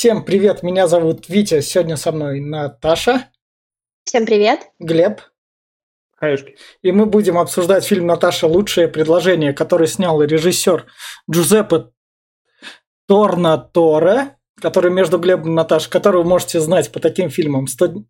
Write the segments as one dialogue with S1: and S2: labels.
S1: Всем привет, меня зовут Витя, сегодня со мной Наташа.
S2: Всем привет.
S1: Глеб.
S3: Хаюшки.
S1: И мы будем обсуждать фильм «Наташа. Лучшее предложение», который снял режиссер Джузеппе Торнаторе, который между Глебом и Наташей, который вы можете знать по таким фильмам «100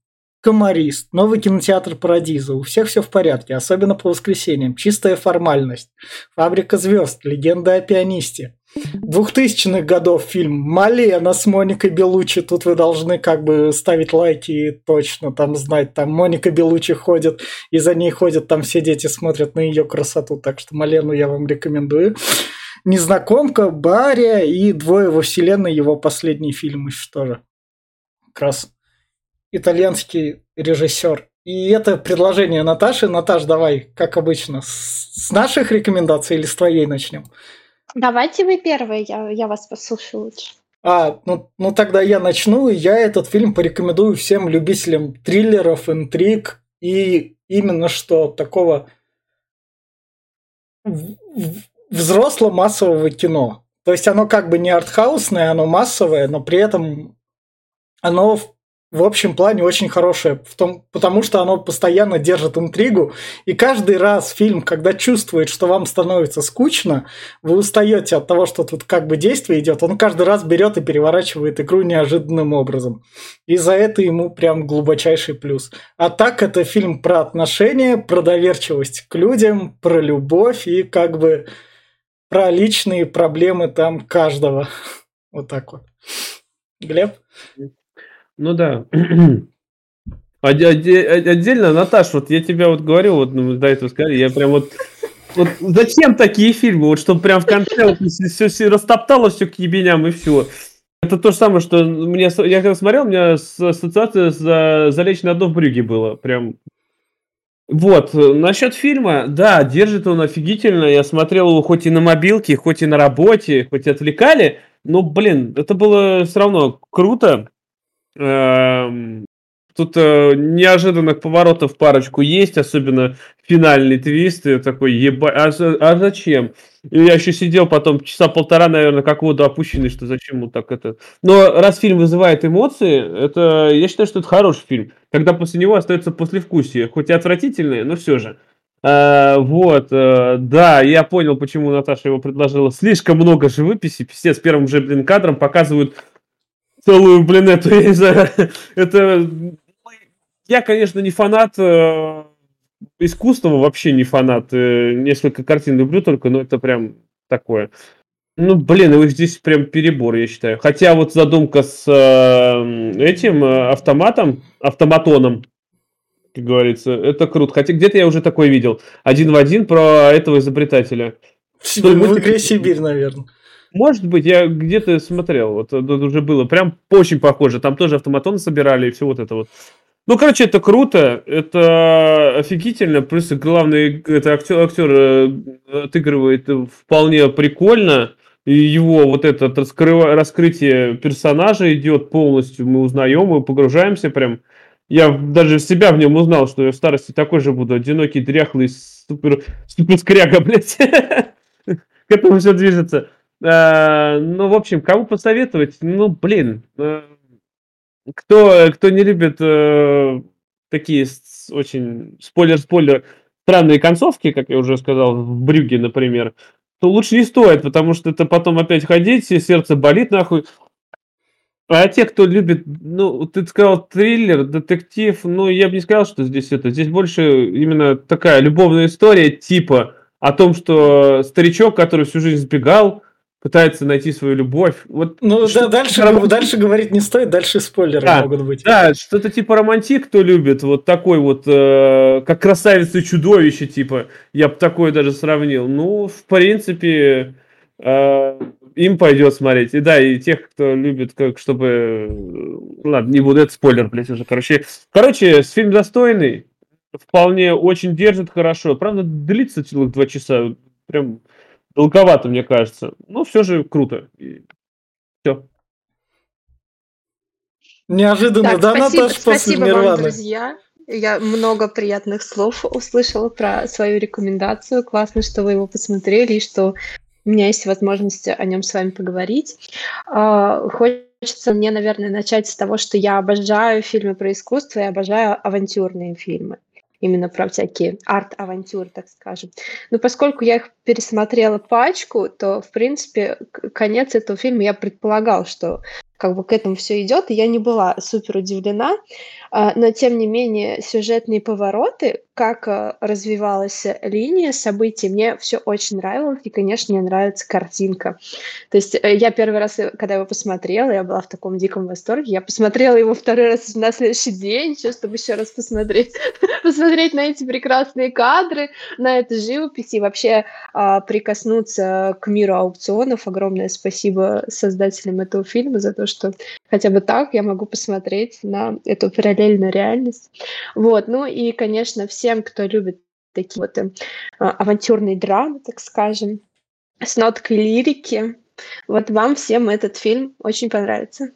S1: Комарист, новый кинотеатр Парадиза, у всех все в порядке, особенно по воскресеньям, чистая формальность, Фабрика звезд, легенда о пианисте. Двухтысячных годов фильм Малена с Моникой Белучи, тут вы должны как бы ставить лайки и точно там знать, там Моника Белучи ходит, и за ней ходят, там все дети смотрят на ее красоту, так что Малену я вам рекомендую. Незнакомка, Бария и Двое во вселенной, его последний фильм еще тоже. Как раз итальянский режиссер. И это предложение Наташи. Наташ, давай, как обычно, с наших рекомендаций или с твоей начнем?
S2: Давайте вы первые, я, я вас послушаю лучше.
S1: А, ну, ну тогда я начну. Я этот фильм порекомендую всем любителям триллеров, интриг и именно что такого взрослого массового кино. То есть оно как бы не артхаусное, оно массовое, но при этом оно в общем плане очень хорошее, в том, потому что оно постоянно держит интригу, и каждый раз фильм, когда чувствует, что вам становится скучно, вы устаете от того, что тут как бы действие идет, он каждый раз берет и переворачивает игру неожиданным образом. И за это ему прям глубочайший плюс. А так это фильм про отношения, про доверчивость к людям, про любовь и как бы про личные проблемы там каждого. Вот так вот. Глеб?
S3: Ну да. Отдельно, Наташ, вот я тебя вот говорю, вот ну, до этого сказали, я прям вот вот зачем такие фильмы? Вот чтобы прям в конце вот, все, все растоптало все к ебеням и все. Это то же самое, что мне, я когда смотрел, у меня ассоциация за «Залечь на дно в брюге» было. Прям вот, насчет фильма, да, держит он офигительно. Я смотрел его хоть и на мобилке, хоть и на работе, хоть и отвлекали. Но, блин, это было все равно круто. Эм, тут э, неожиданных поворотов парочку есть, особенно финальный твист. И такой, еба... а, а зачем? И я еще сидел потом часа полтора, наверное, как воду опущенный, что зачем вот так это. Но раз фильм вызывает эмоции, это я считаю, что это хороший фильм. Когда после него остается послевкусие, хоть и отвратительное, но все же. А, вот, а, да, я понял, почему Наташа его предложила. Слишком много живописи, писец, первым же, блин, кадром показывают целую, блин, эту, я не знаю, это... Я, конечно, не фанат э, искусства, вообще не фанат. Э, несколько картин люблю только, но это прям такое. Ну, блин, его здесь прям перебор, я считаю. Хотя вот задумка с э, этим э, автоматом, автоматоном, как говорится, это круто. Хотя где-то я уже такой видел. Один в один про этого изобретателя.
S1: В, в игре Сибирь, наверное.
S3: Может быть, я где-то смотрел, вот это уже было прям очень похоже. Там тоже автоматон собирали и все вот это вот. Ну, короче, это круто, это офигительно, плюс главный это актер, актер э, отыгрывает вполне прикольно, и его вот это раскрыва, раскрытие персонажа идет полностью, мы узнаем, мы погружаемся прям. Я даже себя в нем узнал, что я в старости такой же буду, одинокий, дряхлый, супер, супер скряга, блядь. К этому все движется. Э, ну, в общем, кому посоветовать? Ну, блин, э, кто, кто не любит э, такие очень спойлер-спойлер странные концовки, как я уже сказал, в Брюге, например, то лучше не стоит, потому что это потом опять ходить, и сердце болит нахуй. А те, кто любит, ну, ты сказал триллер, детектив, ну, я бы не сказал, что здесь это. Здесь больше именно такая любовная история, типа о том, что старичок, который всю жизнь сбегал, пытается найти свою любовь. Вот
S1: ну да, дальше, дальше говорить не стоит, дальше спойлеры
S3: да,
S1: могут быть.
S3: Да, что-то типа романтик, кто любит, вот такой вот, э, как красавица и чудовище, типа, я бы такое даже сравнил. Ну, в принципе, э, им пойдет смотреть. И да, и тех, кто любит, как чтобы... Ладно, не буду, это спойлер, блядь, уже. Короче, короче, фильм достойный, вполне очень держит хорошо. Правда, длится целых два часа. Прям Долговато, мне кажется. Но все же круто. И все.
S1: Неожиданно, так, да,
S2: спасибо,
S1: Наташ,
S2: спасибо после вам, друзья. Я много приятных слов услышала про свою рекомендацию. Классно, что вы его посмотрели и что у меня есть возможность о нем с вами поговорить. А, хочется мне, наверное, начать с того, что я обожаю фильмы про искусство и обожаю авантюрные фильмы именно про всякие арт-авантюры, так скажем. Но поскольку я их пересмотрела пачку, то, в принципе, конец этого фильма я предполагал, что как бы к этому все идет, и я не была супер удивлена. А, но, тем не менее, сюжетные повороты, как а, развивалась линия событий, мне все очень нравилось, и, конечно, мне нравится картинка. То есть э, я первый раз, э, когда его посмотрела, я была в таком диком восторге, я посмотрела его второй раз на следующий день, чтобы еще раз посмотреть, посмотреть на эти прекрасные кадры, на эту живопись и вообще а, прикоснуться к миру аукционов. Огромное спасибо создателям этого фильма за то, что хотя бы так я могу посмотреть на эту параллельную реальность. Вот, ну и, конечно, всем, кто любит такие вот э, авантюрные драмы, так скажем, с ноткой лирики, вот вам всем этот фильм очень понравится.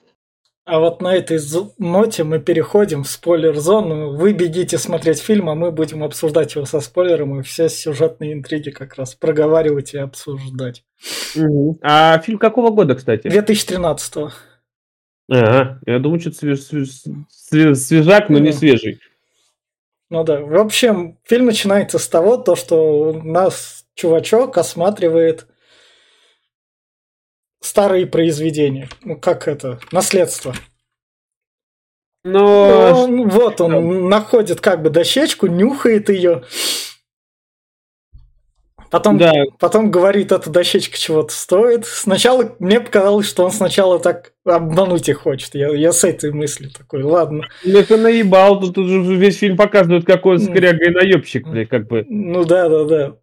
S1: А вот на этой ноте мы переходим в спойлер-зону. Вы бегите смотреть фильм, а мы будем обсуждать его со спойлером и все сюжетные интриги как раз проговаривать и обсуждать.
S3: Угу. А фильм какого года, кстати?
S1: 2013 -го.
S3: Ага, я думаю, что свеж, свеж, свежак, но не свежий.
S1: Ну да. В общем, фильм начинается с того, то, что у нас чувачок осматривает старые произведения. Ну, как это? Наследство. Но... Ну, вот он находит как бы дощечку, нюхает ее Потом, да. потом говорит, эта дощечка чего-то стоит. Сначала мне показалось, что он сначала так обмануть их хочет. Я, я с этой мыслью такой, ладно.
S3: Ну, это наебал, тут уже весь фильм показывает, какой он скряга и наебщик, блядь, как бы.
S1: Ну да, да, да.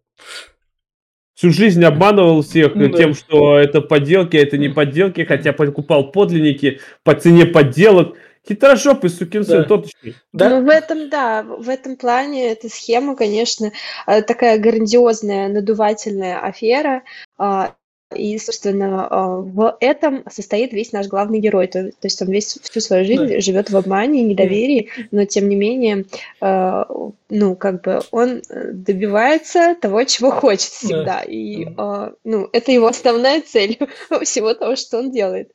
S3: Всю жизнь обманывал всех ну, тем, да. что это подделки, а это не подделки, хотя покупал подлинники по цене подделок. Хитрошопый сукин сын, да. тоточный.
S2: Да? Ну, в этом, да, в этом плане эта схема, конечно, э, такая грандиозная, надувательная афера. А, и, собственно, а, в этом состоит весь наш главный герой. То, то есть он весь всю свою жизнь да. живет в обмане, недоверии, но тем не менее, э, ну, как бы он добивается того, чего хочет всегда. Да. И, э, ну, это его основная цель всего того, что он делает.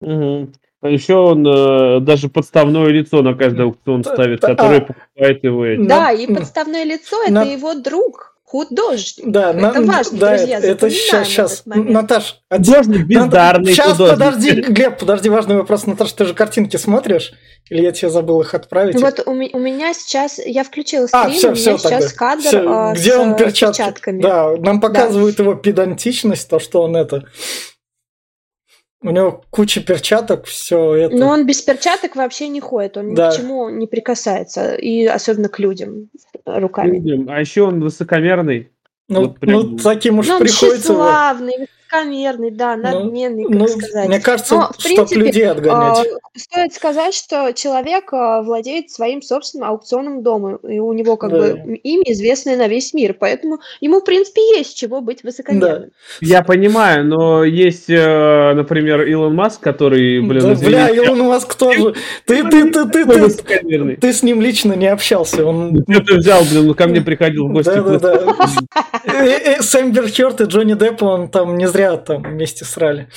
S3: Угу. А еще он э, даже подставное лицо на каждый аукцион ставит, которое а, покупает его.
S2: Да, и подставное лицо это на... его друг. Художник. Да, это на, важно, да, друзья.
S1: Это сейчас, сейчас. Наташ,
S3: художник бездарный
S1: Сейчас, художник. подожди, Глеб, подожди, важный вопрос. Наташ, ты же картинки смотришь? Или я тебе забыл их отправить?
S2: Вот у, у меня сейчас, я включила стрим, а, все, у меня все, сейчас тогда. кадр все,
S1: где с он перчатки. перчатками. Да, нам показывают да. его педантичность, то, что он это у него куча перчаток, все это.
S2: Но он без перчаток вообще не ходит, он да. ни к чему не прикасается, и особенно к людям руками. Людям.
S3: А еще он высокомерный.
S1: Ну, вот прям... ну таким уж Но ну, приходится.
S2: Он тщеславный, высокомерный, да, ну, надменный, ну, как ну, сказать.
S1: Мне кажется, Но, чтобы людей отгонять.
S2: Э, стоит сказать, что человек э, владеет своим собственным аукционным домом, и у него как да. бы имя известное на весь мир, поэтому ему, в принципе, есть чего быть высокомерным. Да.
S3: Я понимаю, но есть, э, например, Илон Маск, который, блин,
S1: да, Бля, Илон Маск тоже. Ты, ты, ты, ты, ты, ты с ним лично не общался. Он...
S3: Ты взял, блин, ко мне приходил в гости. Да, да,
S1: да. Сэм Берхерт и Джонни Депп, он там не зря зря там вместе срали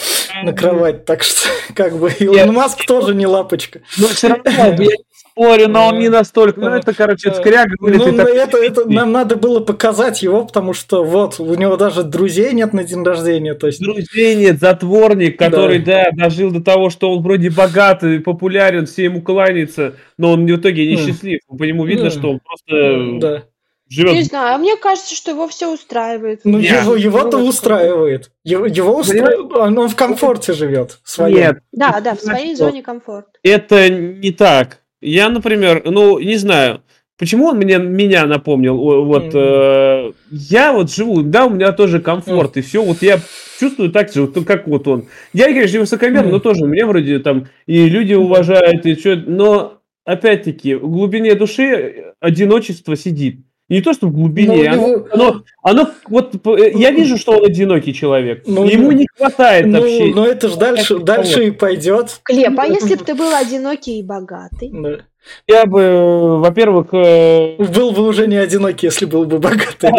S1: на кровать, так что как бы Илон Маск тоже не лапочка.
S3: Ну, все равно, я спорю, но он не настолько. Ну, это, короче, скряга.
S1: Ну, это, это нам надо было показать его, потому что вот, у него даже друзей нет на день рождения. То есть...
S3: Друзей нет, затворник, который, да. да, дожил до того, что он вроде богатый, популярен, все ему кланяются, но он в итоге несчастлив. По нему видно, что он просто... Да
S2: живет. Не знаю, а мне кажется, что его все устраивает.
S1: Ну, Нет. его, его-то устраивает. Его, его устраивает, он в комфорте живет. Своем. Нет.
S2: Да, да, в своей зоне комфорта.
S3: Это не так. Я, например, ну, не знаю, почему он мне, меня напомнил. Вот mm-hmm. э, я вот живу, да, у меня тоже комфорт, mm-hmm. и все, вот я чувствую так же, вот, как вот он. Я, конечно, высокомерный, mm-hmm. но тоже мне вроде там и люди уважают, и что, но опять-таки, в глубине души одиночество сидит. Не то, что в глубине, ну, оно, оно, оно, вот я вижу, что он одинокий человек. Ну, ему не хватает
S1: ну,
S3: общения.
S1: Но это же дальше, дальше и пойдет.
S2: Клеп, а если бы ты был одинокий и богатый? Да.
S3: Я бы, э, во-первых... э,
S1: Был бы уже не одинокий, если был бы богатый.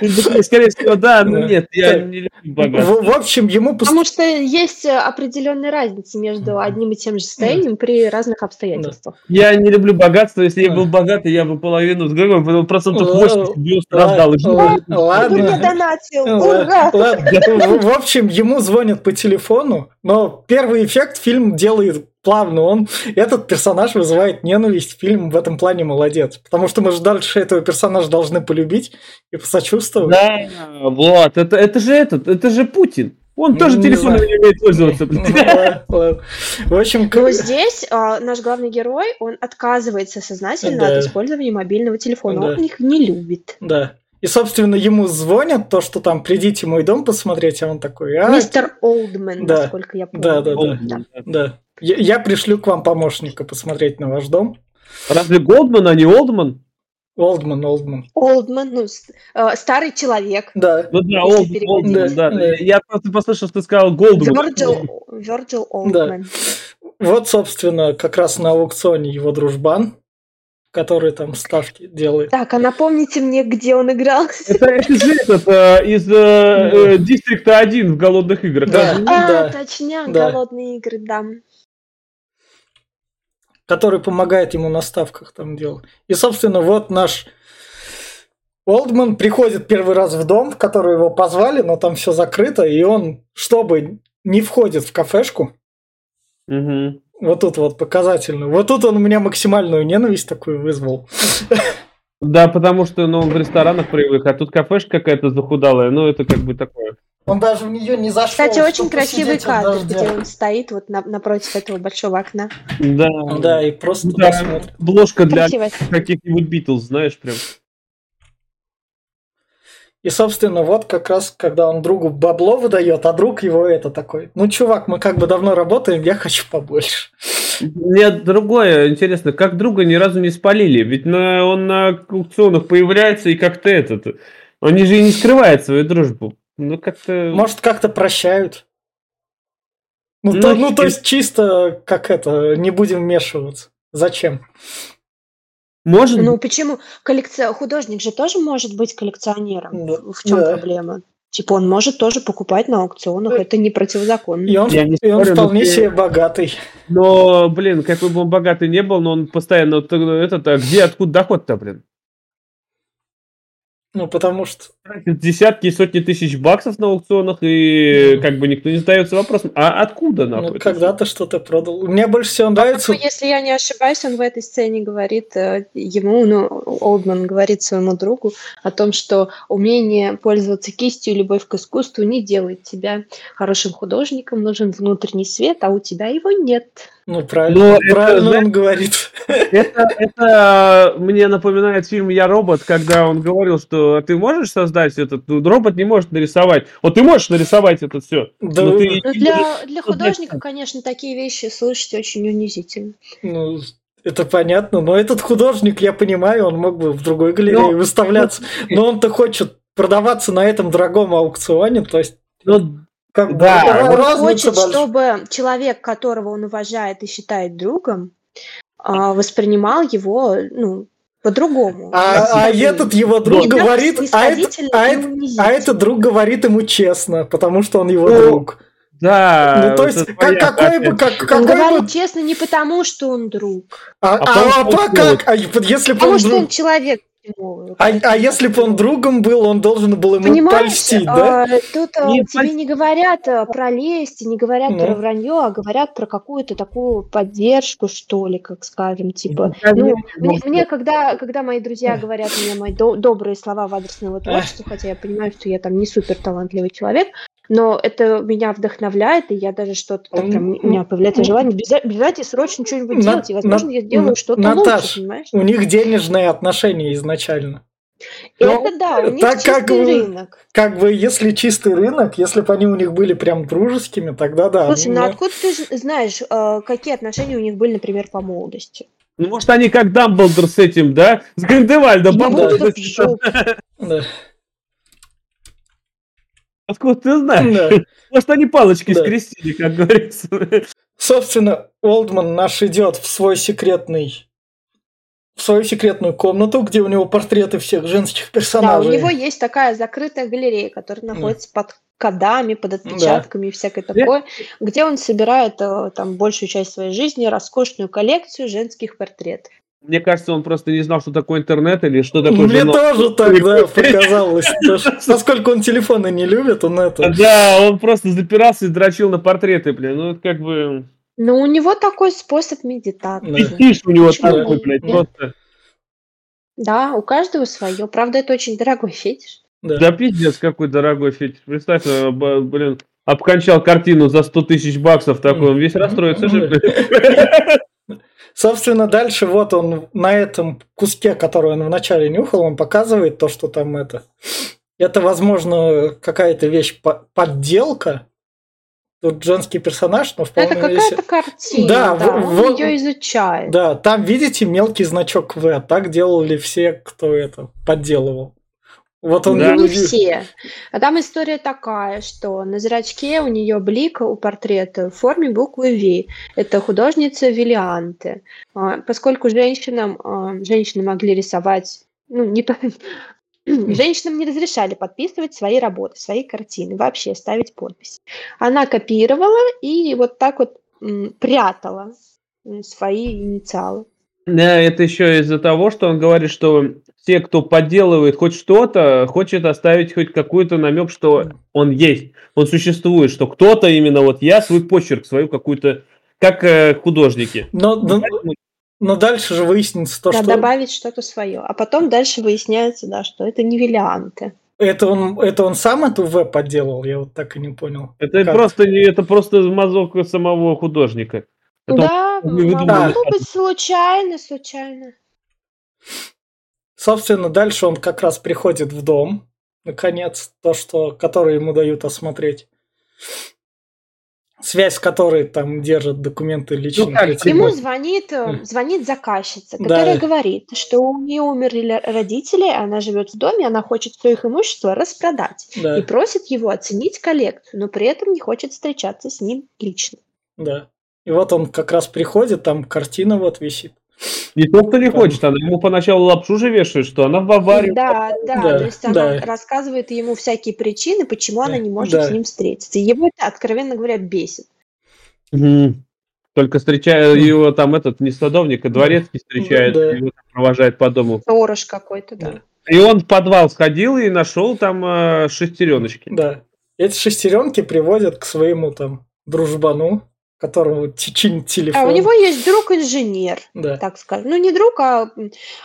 S3: ну, Скорее всего, да, но
S1: Да.
S3: нет, я не люблю богатство.
S1: В общем, ему
S2: Потому что есть э, определенная разница между одним и тем же состоянием при разных обстоятельствах.
S3: Я не люблю богатство. Если я был богатый, я бы половину, ну, ну, процентов
S1: Ла-
S3: 80 бы страдал. И
S1: ла-
S3: жил.
S2: Кто мне
S1: Ладно.
S2: донатил? Ура!
S1: в общем, ему звонят по телефону, но первый эффект фильм делает плавно. Он, этот персонаж вызывает ненависть. Фильм в этом плане молодец. Потому что мы же дальше этого персонажа должны полюбить и посочувствовать.
S3: Да, вот, это, это же этот, это же Путин. Он
S1: Ну,
S3: тоже
S1: не
S3: телефоном
S1: знаю.
S3: не умеет пользоваться.
S1: Ну. В общем,
S2: здесь а, наш главный герой, он отказывается сознательно
S1: Да.
S2: от использования мобильного телефона.
S1: Да.
S2: Он их не любит.
S1: да. И, собственно, ему звонят, то, что там, придите мой дом посмотреть, а он такой, а,
S2: Мистер Олдмен,
S1: Да.
S2: насколько я помню.
S1: Да, да,
S2: Да.
S3: да.
S1: да. Я, я пришлю к вам помощника посмотреть на ваш дом.
S3: Разве Голдман, а не Олдман?
S1: Олдман, Олдман.
S2: Олдмен, ну, э, старый человек.
S1: Да.
S3: Ну да, Олдман. Олдман, да.
S1: Да.
S3: Я просто послышал, что ты сказал Голдман.
S2: Вирджил, Вирджил Олдмен.
S1: Вот, собственно, как раз на аукционе его дружбан, который там ставки делает.
S2: Так, а напомните мне, где он играл?
S3: Это, же этот, э, из э, э, Дистрикта 1 в «Голодных играх».
S1: Да.
S2: А,
S1: да.
S2: точняк,
S1: Да.
S2: голодные игры, да.
S1: который помогает ему на ставках там делать. И, собственно, вот наш Олдман приходит первый раз в дом, в который его позвали, но там все закрыто, и он, чтобы не входит в кафешку,
S3: Мгм.
S1: Вот тут вот показательно. Вот тут он у меня максимальную ненависть такую вызвал.
S3: Да, потому что ну, он в ресторанах привык, а тут кафешка какая-то захудалая, ну это как бы такое.
S1: Он даже в нее не зашел.
S2: Кстати, очень красивый кадр, где он стоит вот на- напротив этого большого окна.
S3: Да,
S1: Да, и просто
S3: да,
S1: смотрит.
S3: обложка для каких-нибудь Битлз, знаешь, прям.
S1: И, собственно, вот как раз, когда он другу бабло выдает, а друг его это такой, ну, чувак, мы как бы давно работаем, я хочу побольше.
S3: Мне другое интересно, как друга ни разу не спалили, ведь на, он на аукционах появляется и как-то этот, они же и не скрывают свою дружбу. Ну как-то...
S1: Может, как-то прощают. Ну,
S3: Ну,
S1: то, ну, то есть чисто как это, не будем вмешиваться. Зачем?
S3: Может
S2: Ну почему? Коллекци... Художник же тоже может быть коллекционером.
S1: Да.
S2: В чем
S1: Да.
S2: проблема? Типа он может тоже покупать на аукционах, это не противозаконно.
S1: И он,
S3: Я не
S1: и он
S3: спорю, но
S1: вполне
S3: ты-
S1: себе богатый.
S3: Но, блин, какой бы он богатый не был, но он постоянно вот, э, этот, а где, откуда доход-то, блин?
S1: Ну, потому что...
S3: Десятки и сотни тысяч баксов на аукционах, и как бы никто не задается вопросом, а откуда,
S1: ну,
S3: нахуй? это
S1: когда-то что-то продал. Мне больше всего нравится...
S2: Ну, если я не ошибаюсь, он в этой сцене говорит э, ему, ну, Олдман говорит своему другу о том, что умение пользоваться кистью и любовь к искусству не делает тебя хорошим художником, нужен внутренний свет, а у тебя его нет.
S1: Ну, правильно,
S3: Ну, это,
S1: правильно
S3: знаешь,
S1: он говорит.
S3: Это, это мне напоминает фильм «Я робот», когда он говорил, что «А ты можешь создать этот, ну, робот не может нарисовать. Вот ты можешь нарисовать это все.
S1: Да,
S3: Но ты
S2: Ну,
S3: не
S2: для, для художника, конечно, такие вещи слышать очень унизительно.
S1: ну, это понятно, но этот художник, я понимаю, он мог бы в другой галерее
S3: Ну,
S1: выставляться, но он-то хочет продаваться на этом дорогом аукционе, то есть
S3: Ну,
S1: как
S3: Да, он
S1: разница
S2: Хочет,
S1: большая.
S2: чтобы человек, которого он уважает и считает другом, а, воспринимал его, ну, по-другому.
S1: А, а этот его друг
S2: Не
S1: говорит, а, это- а это- а этот друг говорит ему честно, потому что он его
S3: Ну,
S1: друг.
S3: да.
S1: Ну, то есть, как, какой бы, как,
S3: же.
S2: Он
S1: какой
S2: говорит
S1: бы...
S2: честно не потому, что он друг,
S1: А,
S3: А
S1: а- а
S3: что
S1: как? А если бы
S2: потому
S1: он
S2: что
S1: друг...
S2: он человек. Ему,
S1: А, а если бы он другом был, он должен был ему
S2: Понимаешь,
S1: польстить, да?
S2: а, тут а,
S3: Не
S2: тебе
S3: польстить.
S2: не говорят а, про лесть, не говорят
S1: Ну.
S2: про вранье, а говорят про какую-то такую поддержку, что ли, как скажем, типа.
S3: Да,
S2: Ну,
S3: не-
S2: мне, мне когда, когда мои друзья говорят мне мои до- добрые слова в адрес моего творчества, хотя я понимаю, что я там не супер талантливый человек, но это меня вдохновляет, и я даже что-то там, прям, у меня появляется желание бежать, и срочно что-нибудь
S1: На-
S2: делать, и, возможно,
S1: на-
S2: я сделаю что-то
S1: Наташ,
S2: лучше, понимаешь?
S1: У них денежные отношения изначально.
S2: Это да, у них
S1: так
S2: чистый
S1: как
S2: рынок.
S1: Как бы, если чистый рынок, если бы они у них были прям дружескими, тогда да.
S2: Слушай, ну
S1: но-
S2: откуда ты знаешь, э, какие отношения у них были, например, по молодости?
S3: Ну, может, они как Дамблдор с этим, да? С Гриндевальдом.
S2: В жопу.
S1: Да.
S3: Откуда ты знаешь?
S1: Да.
S3: Может, они палочки
S1: Да.
S3: скрестили, как говорится.
S1: Собственно, Олдман наш идет в свой секретный в свою секретную комнату, где у него портреты всех женских
S2: Да, у
S1: персонажей.
S2: него есть такая закрытая галерея, которая
S1: Да.
S2: находится под кодами, под отпечатками и всякое такое, где он собирает э, там большую часть своей жизни роскошную коллекцию женских портретов.
S3: Мне кажется, он просто не знал, что такое интернет или что такое
S1: Мне
S3: журнал.
S1: тоже тогда показалось. то, что- Насколько он телефоны не любит, он это...
S3: Да, он просто запирался и дрочил на портреты, блин. Ну, это как бы...
S2: Но у него такой способ медитации.
S1: Да.
S3: Фетиш у него такой, блядь, просто...
S2: Да, у каждого свое. Правда, это очень дорогой фетиш.
S1: Да.
S3: Да пиздец, какой дорогой фетиш. Представь, э, блин, обкончал картину за 100 тысяч баксов такой, он весь расстроится же, блин.
S1: Собственно, дальше вот он на этом куске, который он вначале нюхал, он показывает то, что там это. Это, возможно, какая-то вещь по- подделка. Тут женский персонаж, но вполне
S2: Это какая-то картина,
S1: Да,
S2: да,
S1: в-
S2: он
S1: вот-
S2: ее изучает.
S1: Да, там, видите, мелкий значок В. Так делали все, кто это подделывал. Вот он
S3: Да.
S2: Не все. А там история такая, что на зрачке у нее блик у портрета в форме буквы V. Это художница Виллианте. А, Поскольку женщинам, а, женщины могли рисовать, ну, не то- Женщинам не разрешали подписывать свои работы, свои картины, вообще ставить подпись. Она копировала и вот так вот прятала свои инициалы.
S3: Да, это еще из-за того, что он говорит, что все, кто подделывает хоть что-то, хочет оставить хоть какой-то намек, что он есть, он существует, что кто-то именно вот я свой почерк, свою какую-то, как э, художники.
S1: Но, но,
S3: Поэтому
S1: но дальше же выяснится то,
S2: Да,
S1: что
S2: добавить что-то свое. А потом дальше выясняется, да, что это не Виллианте.
S1: это он, это он сам эту В подделал, я вот так и не понял.
S3: Это
S1: Как?
S3: просто не, это просто мазок самого художника. Это
S2: Да,
S3: он не выдумал
S2: могло быть случайно, случайно.
S1: Собственно, дальше он как раз приходит в дом, наконец, то, что, которое ему дают осмотреть. Связь с которой там держат документы личных
S3: как,
S1: людей.
S2: Ему звонит, э, звонит заказчица,
S1: Да.
S2: которая говорит, что у нее умерли родители, она живет в доме, она хочет все их имущество распродать.
S1: Да,
S2: И просит его оценить коллекцию, но при этом не хочет встречаться с ним лично.
S1: да. И вот он как раз приходит, там картина вот висит.
S3: Не то, что не хочет, она ему поначалу лапшу же вешает, что она в Баварию.
S2: Да, да,
S1: Да,
S2: то есть она
S1: да.
S2: рассказывает ему всякие причины, почему она
S1: Да,
S2: не может
S1: да.
S2: с ним встретиться. И его это, откровенно говоря, бесит.
S3: Мгм. Только встречая
S1: Мгм.
S3: его там этот не садовник, а дворецкий встречает,
S1: Да.
S3: его там провожает по дому.
S2: Сторож какой-то, да.
S1: Да.
S3: И он в подвал сходил и нашел там э, шестереночки.
S1: Да. Эти шестеренки приводят к своему там дружбану, которому чинит телефон.
S2: А у него есть друг-инженер,
S1: Да.
S2: так скажем. Ну, не друг, а,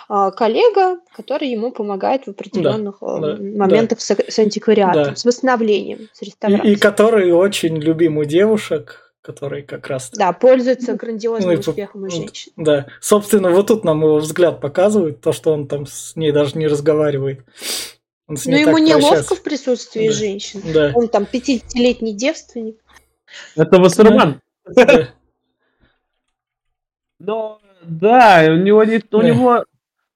S2: а, коллега, который ему помогает в определенных э,
S1: да,
S2: моментах с, с антиквариатом,
S1: Да.
S2: с восстановлением, с
S1: И,
S2: реставрацией.
S1: и который очень любим у девушек, который как раз...
S2: Да, пользуется грандиозным
S1: Ну и по-
S2: успехом у
S1: ну,
S2: женщин.
S1: Да. Собственно, вот тут нам его взгляд показывает, то, что он там с ней даже не разговаривает. Он с
S2: Но
S1: ней
S2: ему неловко
S1: прощается.
S2: в присутствии
S1: Да.
S2: женщин.
S1: Да.
S2: Он там 50-летний девственник.
S3: Это Вассерман. Но да, у него не, у него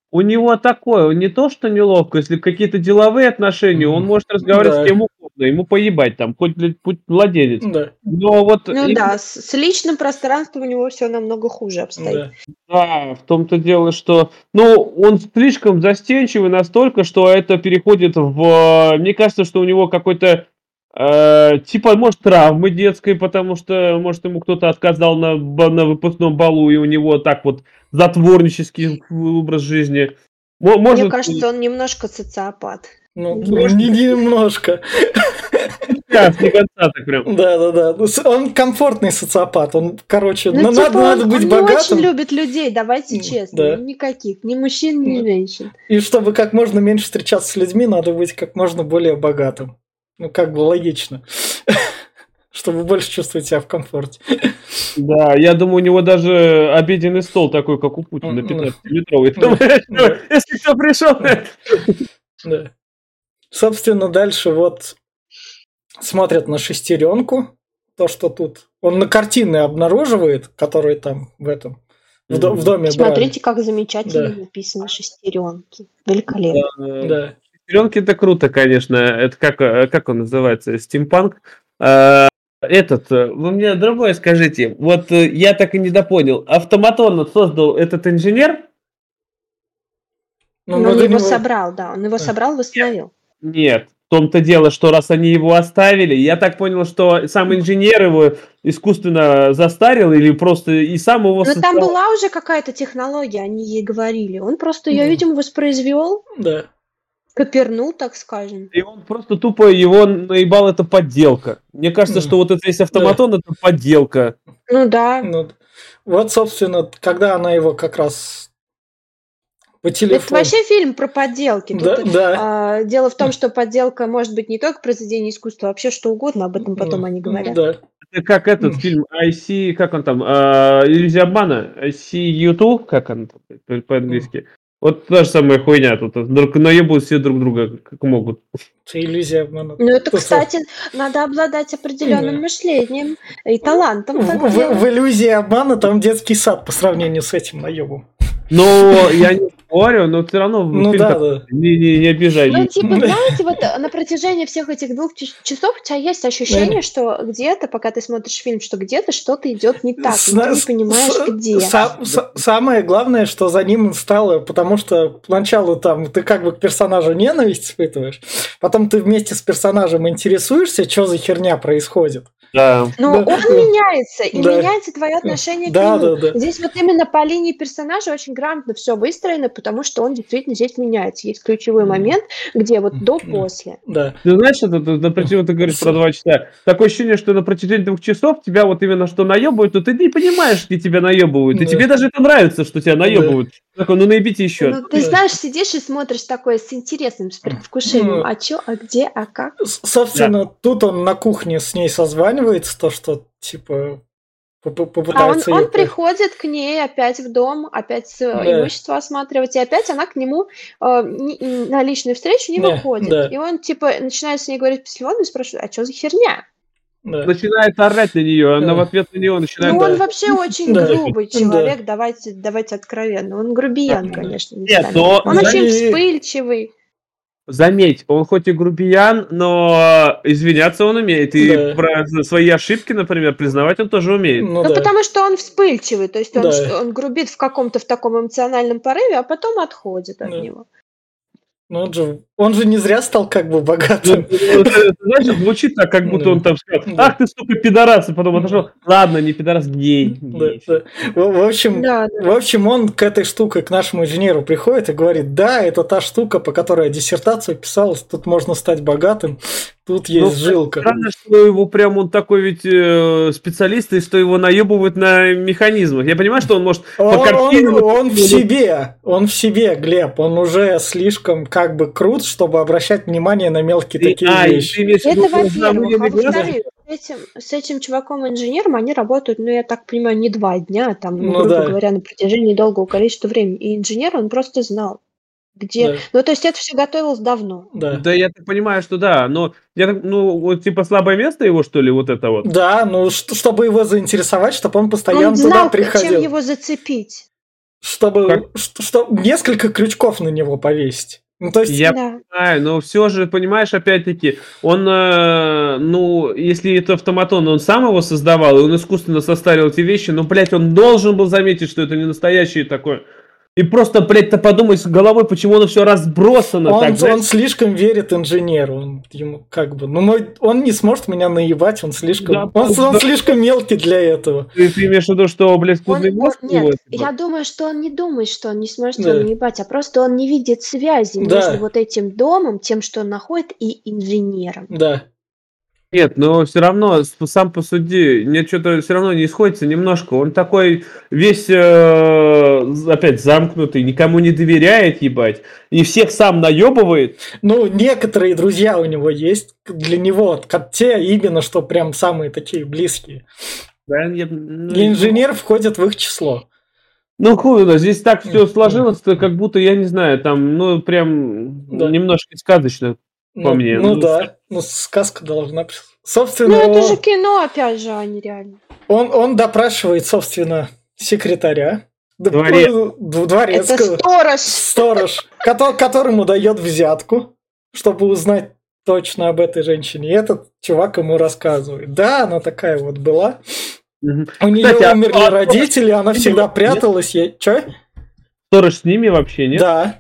S3: у него такое, не то, что неловко, если какие-то деловые отношения, он может разговаривать
S1: Да.
S3: с кем угодно, ему поебать там, хоть, будь владелец.
S1: Да.
S3: Но вот
S2: Ну
S3: именно-
S2: да, с, с личным пространством у него все намного хуже обстоит.
S1: Да.
S3: Да, в том-то дело, что, ну, он слишком застенчивый настолько, что это переходит в, мне кажется, что у него какой-то э, типа, может, травмы детской, потому что, может, ему кто-то отказал на, на выпускном балу, и у него так вот затворнический образ жизни. Мо- Может,
S2: Мне кажется, он немножко социопат.
S1: Ну,
S3: Немножко.
S1: не- немножко.
S3: да.
S1: Да, да. Ну, Он комфортный социопат. Он, короче,
S2: Ну,
S1: ну,
S2: типа,
S1: надо,
S2: он,
S1: надо быть
S2: он
S1: богатым.
S2: очень любит людей, давайте честно.
S1: да.
S2: Никаких. Ни мужчин, ни
S1: Да.
S2: женщин.
S1: И чтобы как можно меньше встречаться с людьми, надо быть как можно более богатым. Ну, как бы логично. Чтобы больше чувствовать себя в комфорте.
S3: Да, я думаю, у него даже обеденный стол такой, как у Путина,
S1: Ну,
S3: 15-метровый.
S1: да, да.
S3: Если кто пришел,
S1: Да. Собственно, дальше вот смотрят на шестеренку. То, что тут. Он на картины обнаруживает, которые там в этом. В, до- в доме
S2: Смотрите, как замечательно
S1: Да.
S2: написаны шестеренки. Великолепно.
S1: брали. Да.
S3: Шестеренки это круто, конечно. Это как, э, как он называется? Стимпанк. Э, Этот, э, вы мне другое скажите. Вот э, я так и не допонял. Автоматон создал этот инженер?
S1: Ну,
S2: Но он его
S1: него-
S2: собрал, да, он его собрал, восстановил.
S3: Нет, в том-то дело, что раз они его оставили, я так понял, что сам инженер его искусственно застарил или просто и сам его
S2: Но там
S3: создал.
S2: была уже какая-то технология, они ей говорили. Он просто ее,
S1: Да.
S2: видимо, воспроизвел,
S1: Да.
S2: Копернул, так скажем.
S3: И он просто тупо его наебал, это подделка. Мне кажется, что вот это весь автоматон, это подделка.
S2: Ну да.
S1: Ну, вот, собственно, когда она его как раз по
S2: Это
S1: телефону...
S2: вообще фильм про подделки. Тут,
S1: Да, да.
S2: а, дело в том, что подделка может быть не только произведение искусства, а вообще что угодно, об этом потом
S1: Ну,
S2: они говорят.
S1: Да.
S3: Это как этот фильм IC, как он там, а, иллюзия обмана, IC YouTube, как он там по- по-английски. Вот та же самая хуйня тут. Наебут все друг друга, как могут.
S1: Это иллюзия обмана.
S2: Ну, это, кстати, надо обладать определенным
S1: Да.
S2: мышлением и талантом.
S1: В,
S2: так
S1: в-
S2: делать.
S1: в иллюзии обмана там детский сад по сравнению с этим наебом.
S3: Но я не спорю, но все равно
S1: Ну да, да.
S3: не, не, не обижай.
S2: Ну, типа, знаете, вот э, на протяжении всех этих двух часов у тебя есть ощущение, что где-то, пока ты смотришь фильм, что где-то что-то идет не так, и ты не понимаешь, где.
S1: са- са- самое главное, что за ним стало, потому что поначалу там ты как бы к персонажу ненависть испытываешь, потом ты вместе с персонажем интересуешься, что за херня происходит.
S3: Да.
S2: Но
S1: Да.
S2: он меняется, и
S1: Да.
S2: меняется твое отношение
S1: Да,
S2: к нему.
S1: да, да.
S2: Здесь вот именно по линии персонажа очень грамотно все выстроено, потому что он действительно здесь меняется. Есть ключевой момент, где вот до-после.
S1: Да.
S3: Ты знаешь, это, ты, на протяжении- ты говоришь про два часа. Такое ощущение, что на протяжении двух часов тебя вот именно что наебывают, но ты не понимаешь, где тебя наебывают. И
S1: Да.
S3: тебе даже это нравится, что тебя наебывают. Такой, ну наебите еще.
S2: Ну, ты
S1: Да.
S2: знаешь, сидишь и смотришь такое с интересным, с предвкушением.
S1: Ну.
S2: А чё, а где, а как?
S1: Собственно, тут он на кухне с ней созванивается, то, что типа поп-
S2: А он,
S1: попытается
S2: он приходит к ней опять в дом, опять э,
S1: Да.
S2: имущество осматривать, и опять она к нему э, не- на личную встречу не
S1: Да,
S2: выходит.
S1: да.
S2: И он типа начинает с ней говорить по телефону и спрашивает, а что за херня?
S1: Да.
S3: Начинает орать на нее, она
S1: Да.
S3: в ответ на него начинает...
S2: Ну,
S1: да.
S2: он вообще очень
S1: Да.
S2: грубый
S1: Да.
S2: человек, давайте, давайте откровенно. Он грубиян,
S1: Да.
S2: конечно,
S3: Нет, но
S2: Он очень вспыльчивый.
S3: Заметь, он хоть и грубиян, но извиняться он умеет. И
S1: Да.
S3: про свои ошибки, например, признавать он тоже умеет.
S1: Ну,
S2: Ну,
S1: да.
S2: потому что он вспыльчивый, то есть он,
S1: Да.
S2: что- он грубит в каком-то в таком эмоциональном порыве, а потом отходит от
S1: Да.
S2: него.
S1: Ну, он, же, он же не зря стал как бы
S3: Ну,
S1: богатым.
S3: ну, это, знаешь, звучит так, как будто
S1: Да.
S3: он там сказал, ах ты, сука, пидорас, и потом отошел, ладно, не пидорас, гей.
S1: Да,
S3: гей».
S1: да. В, общем, в общем, он к этой штуке, к нашему инженеру приходит и говорит, да, это та штука, по которой я диссертацию писалась, тут можно стать богатым, тут есть
S3: Ну,
S1: жилка.
S3: Странно, что его прям он такой ведь э, специалист, и что его наебывают на механизмах. Я понимаю, что он может
S1: Он,
S3: по картинам...
S1: он- он в себе, он в себе, Глеб, он уже слишком как бы крут, чтобы обращать внимание на мелкие
S3: Ты-
S1: такие
S3: а,
S1: вещи.
S3: ты
S2: Это
S3: что
S2: во-первых. А с этим, с этим чуваком-инженером они работают, ну, я так понимаю, не два дня, а там, ну, грубо
S1: да.
S2: говоря, на протяжении долгого количества времени. И инженер, он просто знал, где...
S1: Да.
S2: Ну, то есть это все готовилось давно.
S1: Да.
S3: Да, я так понимаю, что да, но я так, ну, вот типа слабое место его, что ли, вот это вот?
S1: Да, ну чтобы его заинтересовать, чтобы он постоянно
S2: он
S1: туда
S2: знал, чем
S1: приходил.
S2: его зацепить.
S1: Чтобы
S3: Как?
S1: ш- что, несколько крючков на него повесить. Ну, то есть,
S3: Я
S2: Да.
S3: понимаю, но все же, понимаешь, опять-таки, он, э, ну, если это автоматон, он сам его создавал, и он искусственно состарил эти вещи, но, блядь, он должен был заметить, что это не настоящее такое. И просто, блядь-то подумай с головой, почему оно все разбросано.
S1: он,
S3: так,
S1: он слишком верит инженеру. Он ему как бы, ну мой, он не сможет меня наебать, он слишком,
S3: Да,
S1: он, он
S3: да.
S1: слишком мелкий для этого.
S3: Ты, ты имеешь в виду, что, блядь,
S2: Он-
S3: скудный
S2: он-
S3: мозг
S2: нет,
S3: типа?
S2: я думаю, что он не думает, что он не сможет
S1: Да.
S2: его наебать, а просто он не видит связи
S1: Да.
S2: между вот этим домом, тем, что он находит, и инженером.
S1: Да.
S3: Нет, но все равно, сам посуди, мне что-то все равно не исходится немножко. Он такой весь, э, опять, замкнутый, никому не доверяет, ебать, и всех сам наебывает.
S1: Ну, некоторые друзья у него есть для него, как те именно, что прям самые такие близкие.
S3: Да, я- ну,
S1: И инженер входит в их число.
S3: Ну, хуй, здесь так все сложилось, как будто, я не знаю, там, ну, прям
S1: Да.
S3: немножко сказочно.
S1: Ну,
S3: мне,
S1: ну
S3: ну,
S1: да, ну сказка должна... прис- Собственно,
S2: Ну, это же кино, опять же, а не реально.
S1: он, он допрашивает, собственно, секретаря. д-
S3: Дворец.
S1: д-
S2: Это
S1: Дворецкого.
S2: сторож.
S1: Сторож, кото- которому дает взятку, чтобы узнать точно об этой женщине. И этот чувак ему рассказывает. Да, она такая вот была. У нее
S3: Кстати, а-
S1: умерли
S3: а-
S1: родители, она всегда
S3: Нет?
S1: пряталась. Ей... Че?
S3: Сторож с ними вообще, нет?
S1: Да.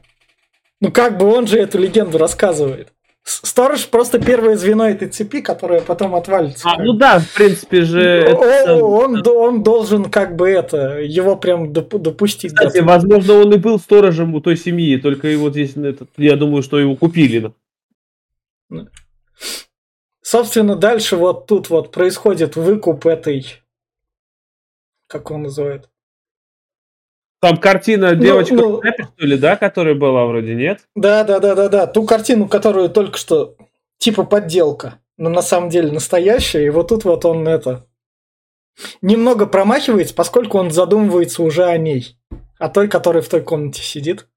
S1: Ну как бы он же эту легенду рассказывает. Сторож просто первое звено этой цепи, которое потом отвалится.
S3: А, ну да, в принципе же...
S1: О-
S3: это-
S1: он, он должен как бы это, его прям доп- допустить. до
S3: Кстати, возможно, он и был сторожем у той семьи, только его здесь, этот, я думаю, что его купили.
S1: Собственно, дальше вот тут вот происходит выкуп этой... Как он называет?
S3: Там картина
S1: Ну,
S3: девочка,
S1: ну.
S3: что ли, да, которая была вроде, нет?
S1: Да, да, да, да, да. Ту картину, которую только что типа подделка, но на самом деле настоящая. И вот тут вот он это немного промахивается, поскольку он задумывается уже о ней, о той, которая в той комнате сидит.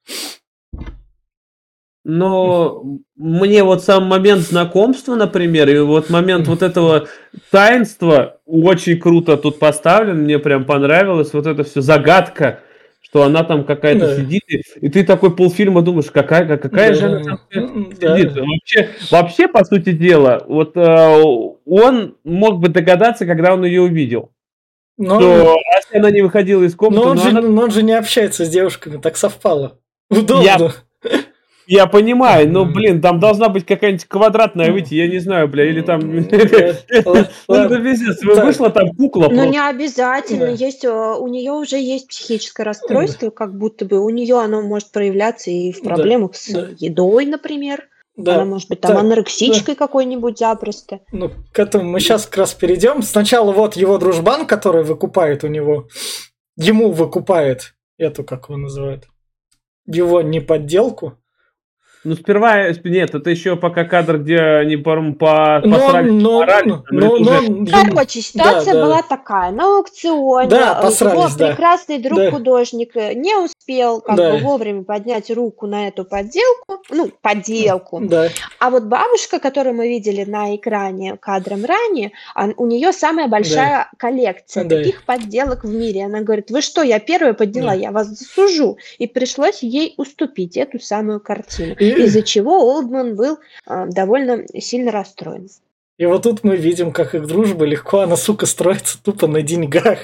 S3: Но мне вот сам момент знакомства, например, и вот момент вот этого таинства очень круто тут поставлен, мне прям понравилось, вот это все загадка, что она там какая-то
S1: Да.
S3: сидит, и, ты такой полфильма думаешь, какая, какая же она там
S1: М, да.
S3: сидит. Вообще, вообще, по сути дела, вот э, он мог бы догадаться, когда он ее увидел,
S1: Но,
S3: что если она не выходила из комнаты,
S1: но он
S3: но
S1: же,
S3: она-
S1: но он же не общается с девушками, так совпало. Удобно.
S3: Я понимаю, но, блин, там должна быть какая-нибудь квадратная выйти, я не знаю, бля, или там...
S1: Да.
S3: Ну, это пиздец, вышла там кукла
S2: Ну, не обязательно.
S1: Да.
S2: Есть, э, у нее уже есть психическое расстройство, как будто бы у нее оно может проявляться и в
S1: Да,
S2: проблемах с
S1: да.
S2: едой, например.
S1: Да.
S2: Она может быть там
S1: Так,
S2: анорексичкой какой-нибудь запросто.
S1: Ну, к этому мы сейчас как раз перейдем. Сначала вот его дружбан, который выкупает у него, ему выкупает эту, как его называют, его не подделку.
S3: Ну, сперва, нет, это еще пока кадр, где они, по-моему, по,
S1: Но,
S3: посрались,
S1: но,
S3: поорали,
S1: но, но, но
S3: уже-
S1: ему-
S2: Короче, ситуация
S1: да.
S2: была такая. На аукционе
S1: Да, посрались,
S2: его
S1: да.
S2: прекрасный друг
S1: Да.
S2: художник э, не успел как
S1: Да.
S2: бы вовремя поднять руку на эту подделку, ну, подделку.
S1: Да,
S2: А вот бабушка, которую мы видели на экране кадром ранее, он- у нее самая большая коллекция
S1: Да.
S2: таких подделок в мире. Она говорит, вы что, я первая подняла,
S1: Да.
S2: я вас засужу. И пришлось ей уступить эту самую картину.
S1: И-
S2: Из-за чего Олдман был а, довольно сильно расстроен.
S1: И вот тут мы видим, как их дружба легко, она, сука, строится тупо на деньгах.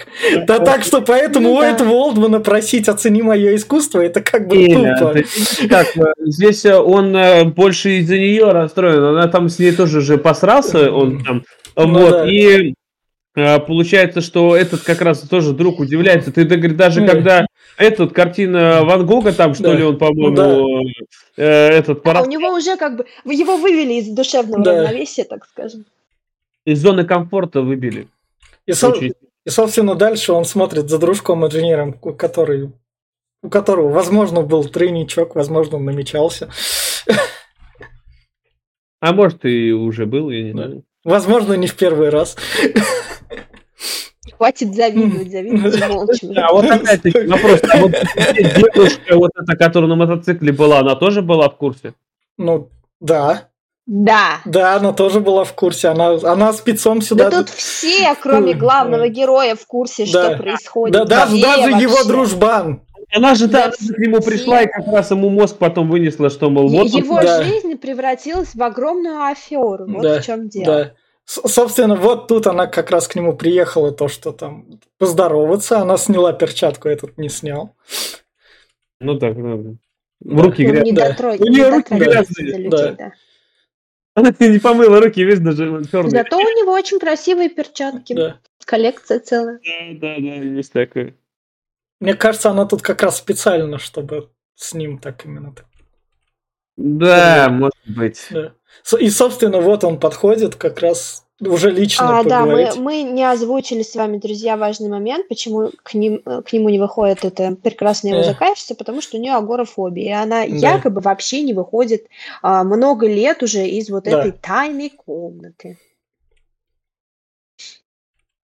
S1: Да так что поэтому
S2: Ну
S1: у этого Олдмана просить «оцени мое искусство» это как бы тупо.
S3: как, э, здесь э, он э, больше из-за нее расстроен. Она там с ней тоже же посрался, он там.
S1: Ну
S3: вот, и э, получается, что этот как раз тоже друг удивляется. Ты, да, говорит, даже
S1: Ну.
S3: когда этот картина Ван Гога там, что
S1: Да.
S3: ли, он, по-моему,
S1: Ну
S3: э, этот
S2: А
S3: пора-
S2: у него уже как бы его вывели из душевного
S1: Да.
S2: равновесия, так скажем.
S3: из зоны комфорта выбили.
S1: И, со- и, собственно, дальше он смотрит за дружком-инженером, который, у которого, возможно, был тройничок, возможно, он намечался.
S3: А может, и уже был, я не
S1: Да.
S3: знаю.
S1: Возможно, не в первый раз.
S2: Хватит завидовать, завидуйте молча.
S3: А вот опять-таки вопрос. Вот девушка, вот эта, которая на мотоцикле была, она тоже была в курсе?
S1: Ну, да.
S2: Да.
S1: Да, она тоже была в курсе. Она, она спецом сюда...
S2: Да тут все, кроме главного
S1: да.
S2: героя, в курсе,
S1: Да.
S2: что происходит.
S1: Да, даже,
S2: Все
S1: даже его
S2: вообще.
S1: дружбан.
S3: Она же
S2: Да
S3: там к нему пришла и как раз ему мозг потом вынесла, что, мол, вот он-
S2: Его
S1: Да.
S2: жизнь превратилась в огромную аферу. Вот
S1: Да,
S2: в чем дело.
S1: Да. Собственно, вот тут она как раз к нему приехала, то, что там поздороваться. Она сняла перчатку, этот не снял.
S3: Ну так, ну, в
S1: Да.
S3: руки
S2: Ну,
S3: грязь.
S2: не
S1: Да.
S2: дотрой-
S3: У
S2: не
S3: неё руки грязные,
S2: людей,
S1: да.
S2: да.
S3: Она не помыла руки, видишь, даже черные.
S2: Зато у него очень красивые перчатки.
S1: Да.
S2: Коллекция целая.
S3: Да, да, да, есть такое.
S1: Мне кажется, она тут как раз специально, чтобы с ним так именно так.
S3: Да, может быть.
S1: Да. И, собственно, вот он подходит как раз уже лично
S2: А, да, мы,
S1: поговорить.
S2: мы не озвучили с вами, друзья, важный момент, почему к, ним, э, к нему не выходит эта прекрасная его
S1: Эх.
S2: заказчица, потому что у нее агорафобия, и она
S1: Да.
S2: якобы вообще не выходит а, много лет уже из вот
S1: Да.
S2: этой тайной комнаты.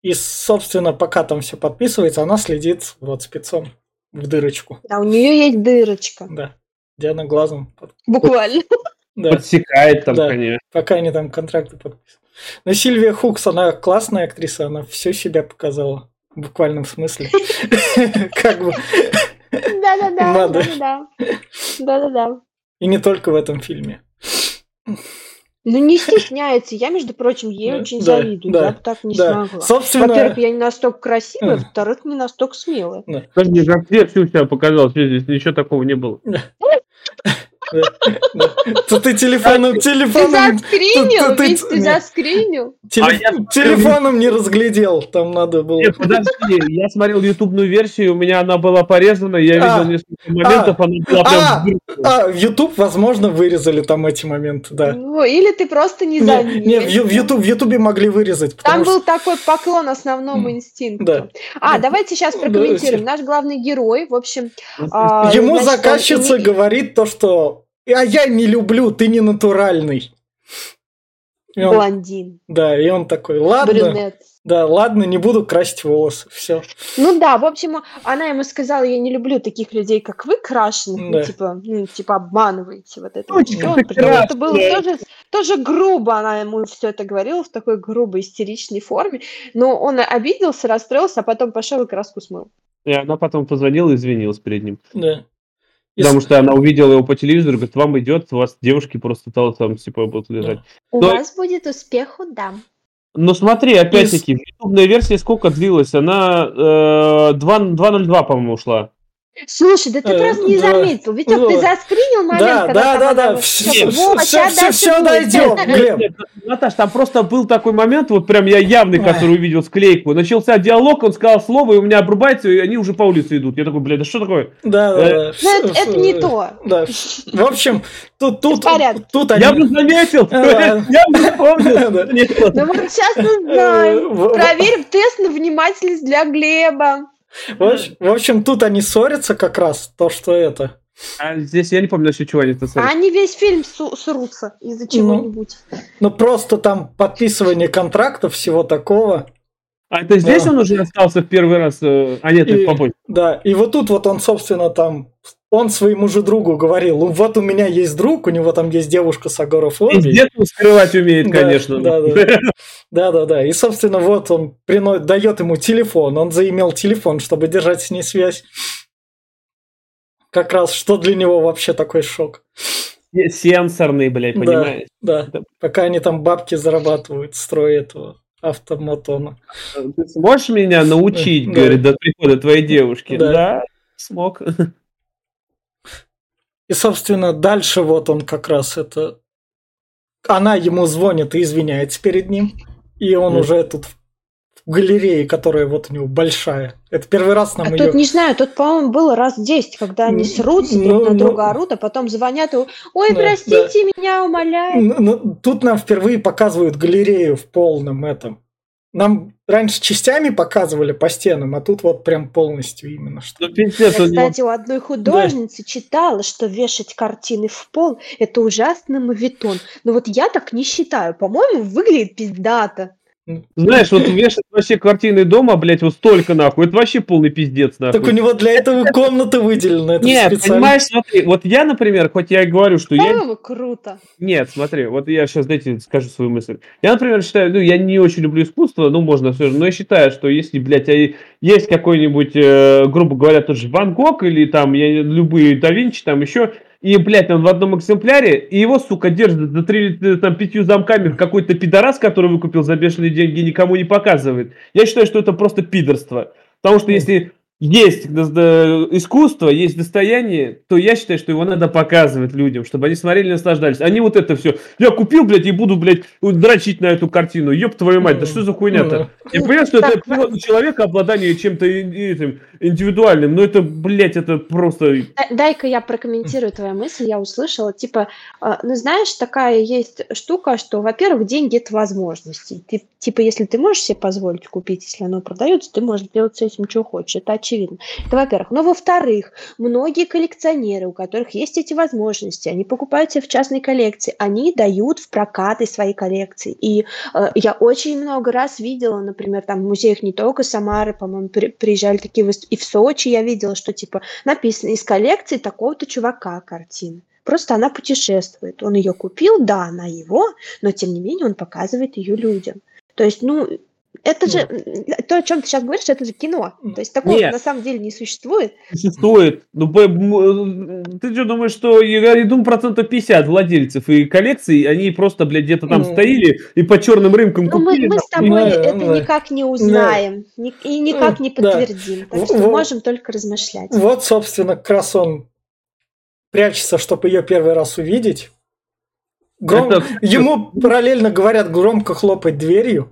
S1: И, собственно, пока там все подписывается, она следит вот спецом в дырочку.
S2: Да, у нее есть дырочка,
S1: Да. Где она глазом. под-
S2: буквально.
S1: Да.
S3: Подсекает там,
S1: Да.
S3: конечно.
S1: Пока они там контракты подписывают. Но Сильвия Хукс, она классная актриса, она все себя показала. В буквальном смысле. Как бы.
S2: Да-да-да, да-да-да. Да-да-да.
S1: И не только в этом фильме.
S2: Ну, не стесняется. Я, между прочим, ей
S1: Да,
S2: очень
S1: да,
S2: завидую.
S1: да,
S2: Я бы так не
S1: Да.
S2: смогла.
S1: Собственно,
S2: Во-первых, я не настолько красивая, во-вторых, не настолько смелая.
S3: Даже мне как вообще себя показалось, здесь ничего такого не было.
S1: То ты телефоном,
S2: Ты
S1: телефоном,
S2: заскринил?
S1: ты- ты-
S2: заскринил?
S1: теле-
S3: А я-
S1: телефоном не разглядел, там надо было.
S3: Нет, подожди, я смотрел ютубную версию, у меня она была порезана, я
S1: А.
S3: видел несколько моментов, она была
S1: А.
S3: прям...
S1: А, в YouTube, возможно, вырезали там эти моменты, да.
S2: Ну, или ты просто не заметил.
S1: не, в, Ю- в YouTube, в Ютубе могли вырезать,
S2: Там был такой поклон основному инстинкту.
S1: Да.
S2: А,
S1: Ну,
S2: давайте сейчас
S1: ну,
S2: прокомментируем. Наш главный герой, в общем, а,
S1: ему заказчица говорит то, что «А я не люблю, ты не натуральный». И он-
S2: блондин,
S1: да, и он такой, ладно,
S2: брюнет.
S1: да, ладно, не буду красить волосы, все.
S2: Ну да, в общем, она ему сказала, я не люблю таких людей, как вы, крашеных, ну,
S1: Да.
S2: типа, ну, типа обманываете вот это.
S3: Точно,
S2: всё.
S3: ты
S2: Причем это было тоже, тоже грубо, она ему все это говорила в такой грубой истеричной форме, но он обиделся, расстроился, а потом пошел и краску смыл.
S3: И она потом позвонила и извинилась перед ним.
S1: Да. И
S3: Потому что она увидела его по телевизору, говорит, вам идет, у вас девушки просто там, там типа будут лежать.
S2: У
S3: Но-
S2: вас будет успех, да.
S3: Ну смотри, опять-таки, ютубная версия сколько длилась? Она э, 2 2.02, по-моему, ушла.
S2: Слушай, да ты
S1: Э,
S2: просто не
S1: да.
S2: заметил. Витек, ты
S1: Вот.
S2: заскринил момент,
S1: Да,
S2: когда
S1: да,
S2: там
S1: да, да, все, все,
S2: вот,
S1: все, все,
S2: будет.
S1: дойдем, Глеб.
S3: Наташ, там просто был такой момент, вот прям я явный, который увидел склейку. Начался диалог, он сказал слово, и у меня обрубается, и они уже по улице идут. Я такой, блядь, да что такое?
S1: Да, да,
S3: Э,
S1: да.
S2: Ну, это, не то.
S1: Да. В общем, тут, тут, тут
S3: Я
S1: они...
S3: бы заметил,
S1: Ладно.
S3: я бы запомнил.
S2: Ну вот сейчас мы
S1: Э,
S2: знаем. Проверим тест на внимательность для Глеба.
S1: В общем- тут они ссорятся как раз, то, что это.
S3: А здесь я не помню насчет чего они это
S2: А они весь фильм срутся из-за чего-нибудь.
S1: Ну, просто там подписывание контракта, всего такого.
S3: А это здесь
S1: Да.
S3: он уже остался в первый раз? э, А нет,
S1: И-
S3: это попозже.
S1: Да, и вот тут вот он, собственно, там... Он своему же другу говорил, «Ну, вот у меня есть друг, у него там есть девушка с агорафобией.
S3: Пиздец скрывать умеет,
S1: Да,
S3: конечно.
S1: да, да. Да, да, да. И, собственно, вот он прино... дает ему телефон. Он заимел телефон, чтобы держать с ней связь. Как раз, что для него вообще такой шок.
S3: Сенсорный, блядь, понимаешь?
S1: Да,
S3: Да.
S1: пока они там бабки зарабатывают, строят этого автомотона.
S3: Ты сможешь меня научить,
S1: Да.
S3: говорит, до прихода твоей девушки?
S1: Да.
S3: Да, смог.
S1: И, собственно, дальше вот он как раз это... Она ему звонит и извиняется перед ним. И он
S3: Мгм.
S1: уже тут в галерее, которая вот у него большая. Это первый раз нам
S2: А
S1: ее...
S2: тут, не знаю, тут, по-моему, было раз 10, когда они срутся,
S1: ну,
S2: друг на
S1: ну.
S2: друга орут, а потом звонят и «Ой,
S1: Да,
S2: простите меня, умоляю».
S1: Ну, ну, Тут нам впервые показывают галерею в полном этом. Нам раньше частями показывали по стенам, а тут вот прям полностью именно что.
S3: Ну, пиздец,
S2: Я,
S3: у него-
S2: кстати, у одной художницы читала, что вешать картины в пол – это ужасный мавитон. Но вот я так не считаю. По-моему, выглядит пиздато.
S3: Знаешь, вот вешать вообще картины дома, блядь, вот столько нахуй. Это вообще полный пиздец, нахуй.
S1: Так у него для этого комната выделена. Это
S3: Нет,
S1: специально.
S3: понимаешь, смотри, вот я, например, хоть я и говорю, что я...
S2: Круто.
S3: Нет, смотри, вот я сейчас, дайте, скажу свою мысль. Я, например, считаю, ну, я не очень люблю искусство, ну, можно все же, но я считаю, что если, блядь, а есть какой-нибудь, э, грубо говоря, тот же Ван Гог или там я, любые да Винчи, там еще, и, блядь, он в одном экземпляре, и его, сука, держит за три, там, пятью замками какой-то пидорас, который выкупил за бешеные деньги, никому не показывает. Я считаю, что это просто пидорство. Потому что если есть искусство, есть достояние, то я считаю, что его надо показывать людям, чтобы они смотрели и наслаждались. Они вот это все. Я купил, блядь, и буду, блядь, дрочить на эту картину. Ёб твою мать, да что за хуйня-то? Я понимаю, что это природа человека, обладание чем-то этим индивидуальным, но это, блядь, это просто...
S2: Дай- Дай-ка я прокомментирую твою мысль. Я услышала, типа, а, ну знаешь, такая есть штука, что, во-первых, деньги это возможности. Ты, типа, если ты можешь себе позволить купить, если оно продается, ты можешь делать с этим, что хочешь. Это очевидно. Это во-первых. Но во-вторых, многие коллекционеры, у которых есть эти возможности, они покупают себе в частной коллекции, они дают в прокаты свои коллекции. И э, я очень много раз видела, например, там в музеях не только Самары, по-моему, при- приезжали такие выставки, и в Сочи я видела, что типа написано из коллекции такого-то чувака картина. Просто она путешествует. Он ее купил, да, она его, но тем не менее он показывает ее людям. То есть, ну, это же м, то, о чем ты сейчас говоришь, это же кино. То есть такого
S3: Нет.
S2: на самом деле не существует.
S3: Существует. Ну, м, ты что думаешь, что, я я думаю, процентов 50 владельцев и коллекций, они просто, блядь, где-то там
S1: Ну.
S3: стоили и по черным рынкам
S2: мы,
S3: купили.
S2: мы с
S3: нахуй.
S2: тобой
S1: Да,
S2: это
S1: да.
S2: никак не узнаем ни- и никак не
S1: Да.
S2: подтвердим. Так что
S1: Во-
S2: можем только размышлять.
S1: Вот, собственно, как раз он прячется, чтобы ее первый раз увидеть. Гром...
S3: Это-
S1: Ему параллельно говорят громко хлопать дверью.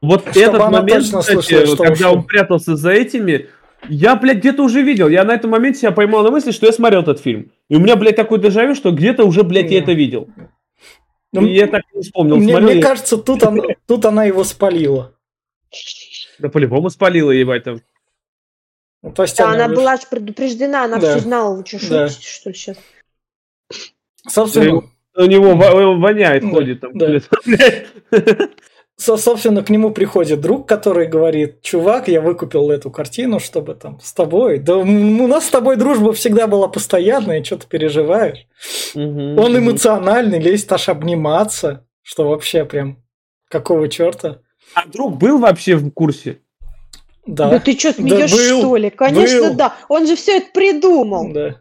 S3: Вот
S1: Чтобы
S3: этот
S1: она
S3: момент, кстати,
S1: слышала,
S3: когда
S1: ушел.
S3: он прятался за этими, я, блядь, где-то уже видел. Я на этом моменте себя поймал на мысли, что я смотрел этот фильм. И у меня, блядь, такой дежавю, что где-то уже, блядь, я это видел.
S1: Ну,
S3: И я так и не вспомнил.
S1: мне,
S3: Смотрел
S1: мне
S3: я-
S1: кажется, тут, он- тут она его спалила.
S3: Да по-любому спалила, ебать, там.
S1: Ну, То есть
S2: Да, она
S1: выш-
S2: была же предупреждена, она
S1: Да.
S2: все знала. Вы что,
S1: Да.
S2: шутите, что ли, сейчас?
S1: Собственно,
S3: У него во- он воняет,
S1: Да,
S3: ходит там.
S1: да.
S3: блядь.
S1: со- собственно, к нему приходит друг, который говорит, чувак, я выкупил эту картину, чтобы там с тобой. Да у нас с тобой дружба всегда была постоянная, что ты переживаешь.
S3: Мгм,
S1: Он эмоциональный, лезет аж обниматься, что вообще прям какого черта.
S3: А друг был вообще в курсе?
S2: Да,
S1: Да,
S2: ты что, смеешь,
S1: был,
S2: что ли? Конечно,
S1: был.
S2: да. Он же все это придумал.
S1: да,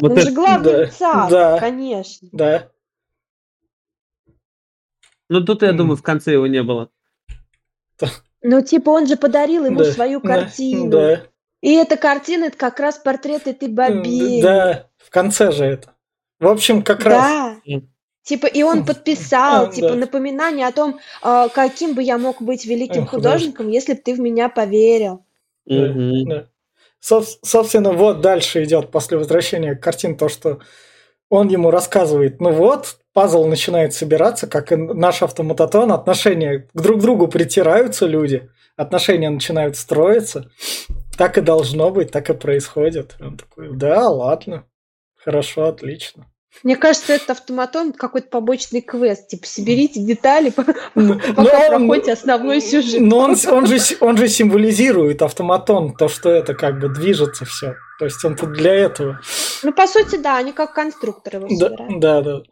S3: Вот
S2: Он
S3: это-
S2: же главный
S1: да,
S2: царь,
S1: да.
S2: конечно.
S1: да.
S3: Ну тут, я думаю, в конце его не было.
S2: Ну, типа, он же подарил ему
S1: да,
S2: свою
S1: да,
S2: картину.
S1: Да,
S2: И эта картина, это как раз портрет этой бобей.
S1: да, в конце же это. В общем, как раз.
S2: Да.
S3: М.
S2: Типа, и он подписал,
S1: А,
S2: типа,
S1: да.
S2: напоминание о том, а, каким бы я мог быть великим
S1: Э,
S2: художником, если бы ты в меня поверил.
S1: Да,
S3: Мгм.
S1: да. Соб- Собственно, вот дальше идет после возвращения картин то, что он ему рассказывает, ну вот, пазл начинает собираться, как и наш автоматотон, отношения к друг другу притираются люди, отношения начинают строиться, так и должно быть, так и происходит. Он такой, да, ладно, хорошо, отлично.
S2: Мне кажется, это автоматон какой-то побочный квест. Типа, соберите детали,
S1: Ну,
S2: пока
S1: он-
S2: проходите основной сюжет.
S1: Но он, он, же, он же символизирует автоматон, то, что это как бы движется все. То есть он тут для этого.
S2: Ну, по сути, да, они как конструкторы его
S1: Да,
S2: собирают.
S1: да, да.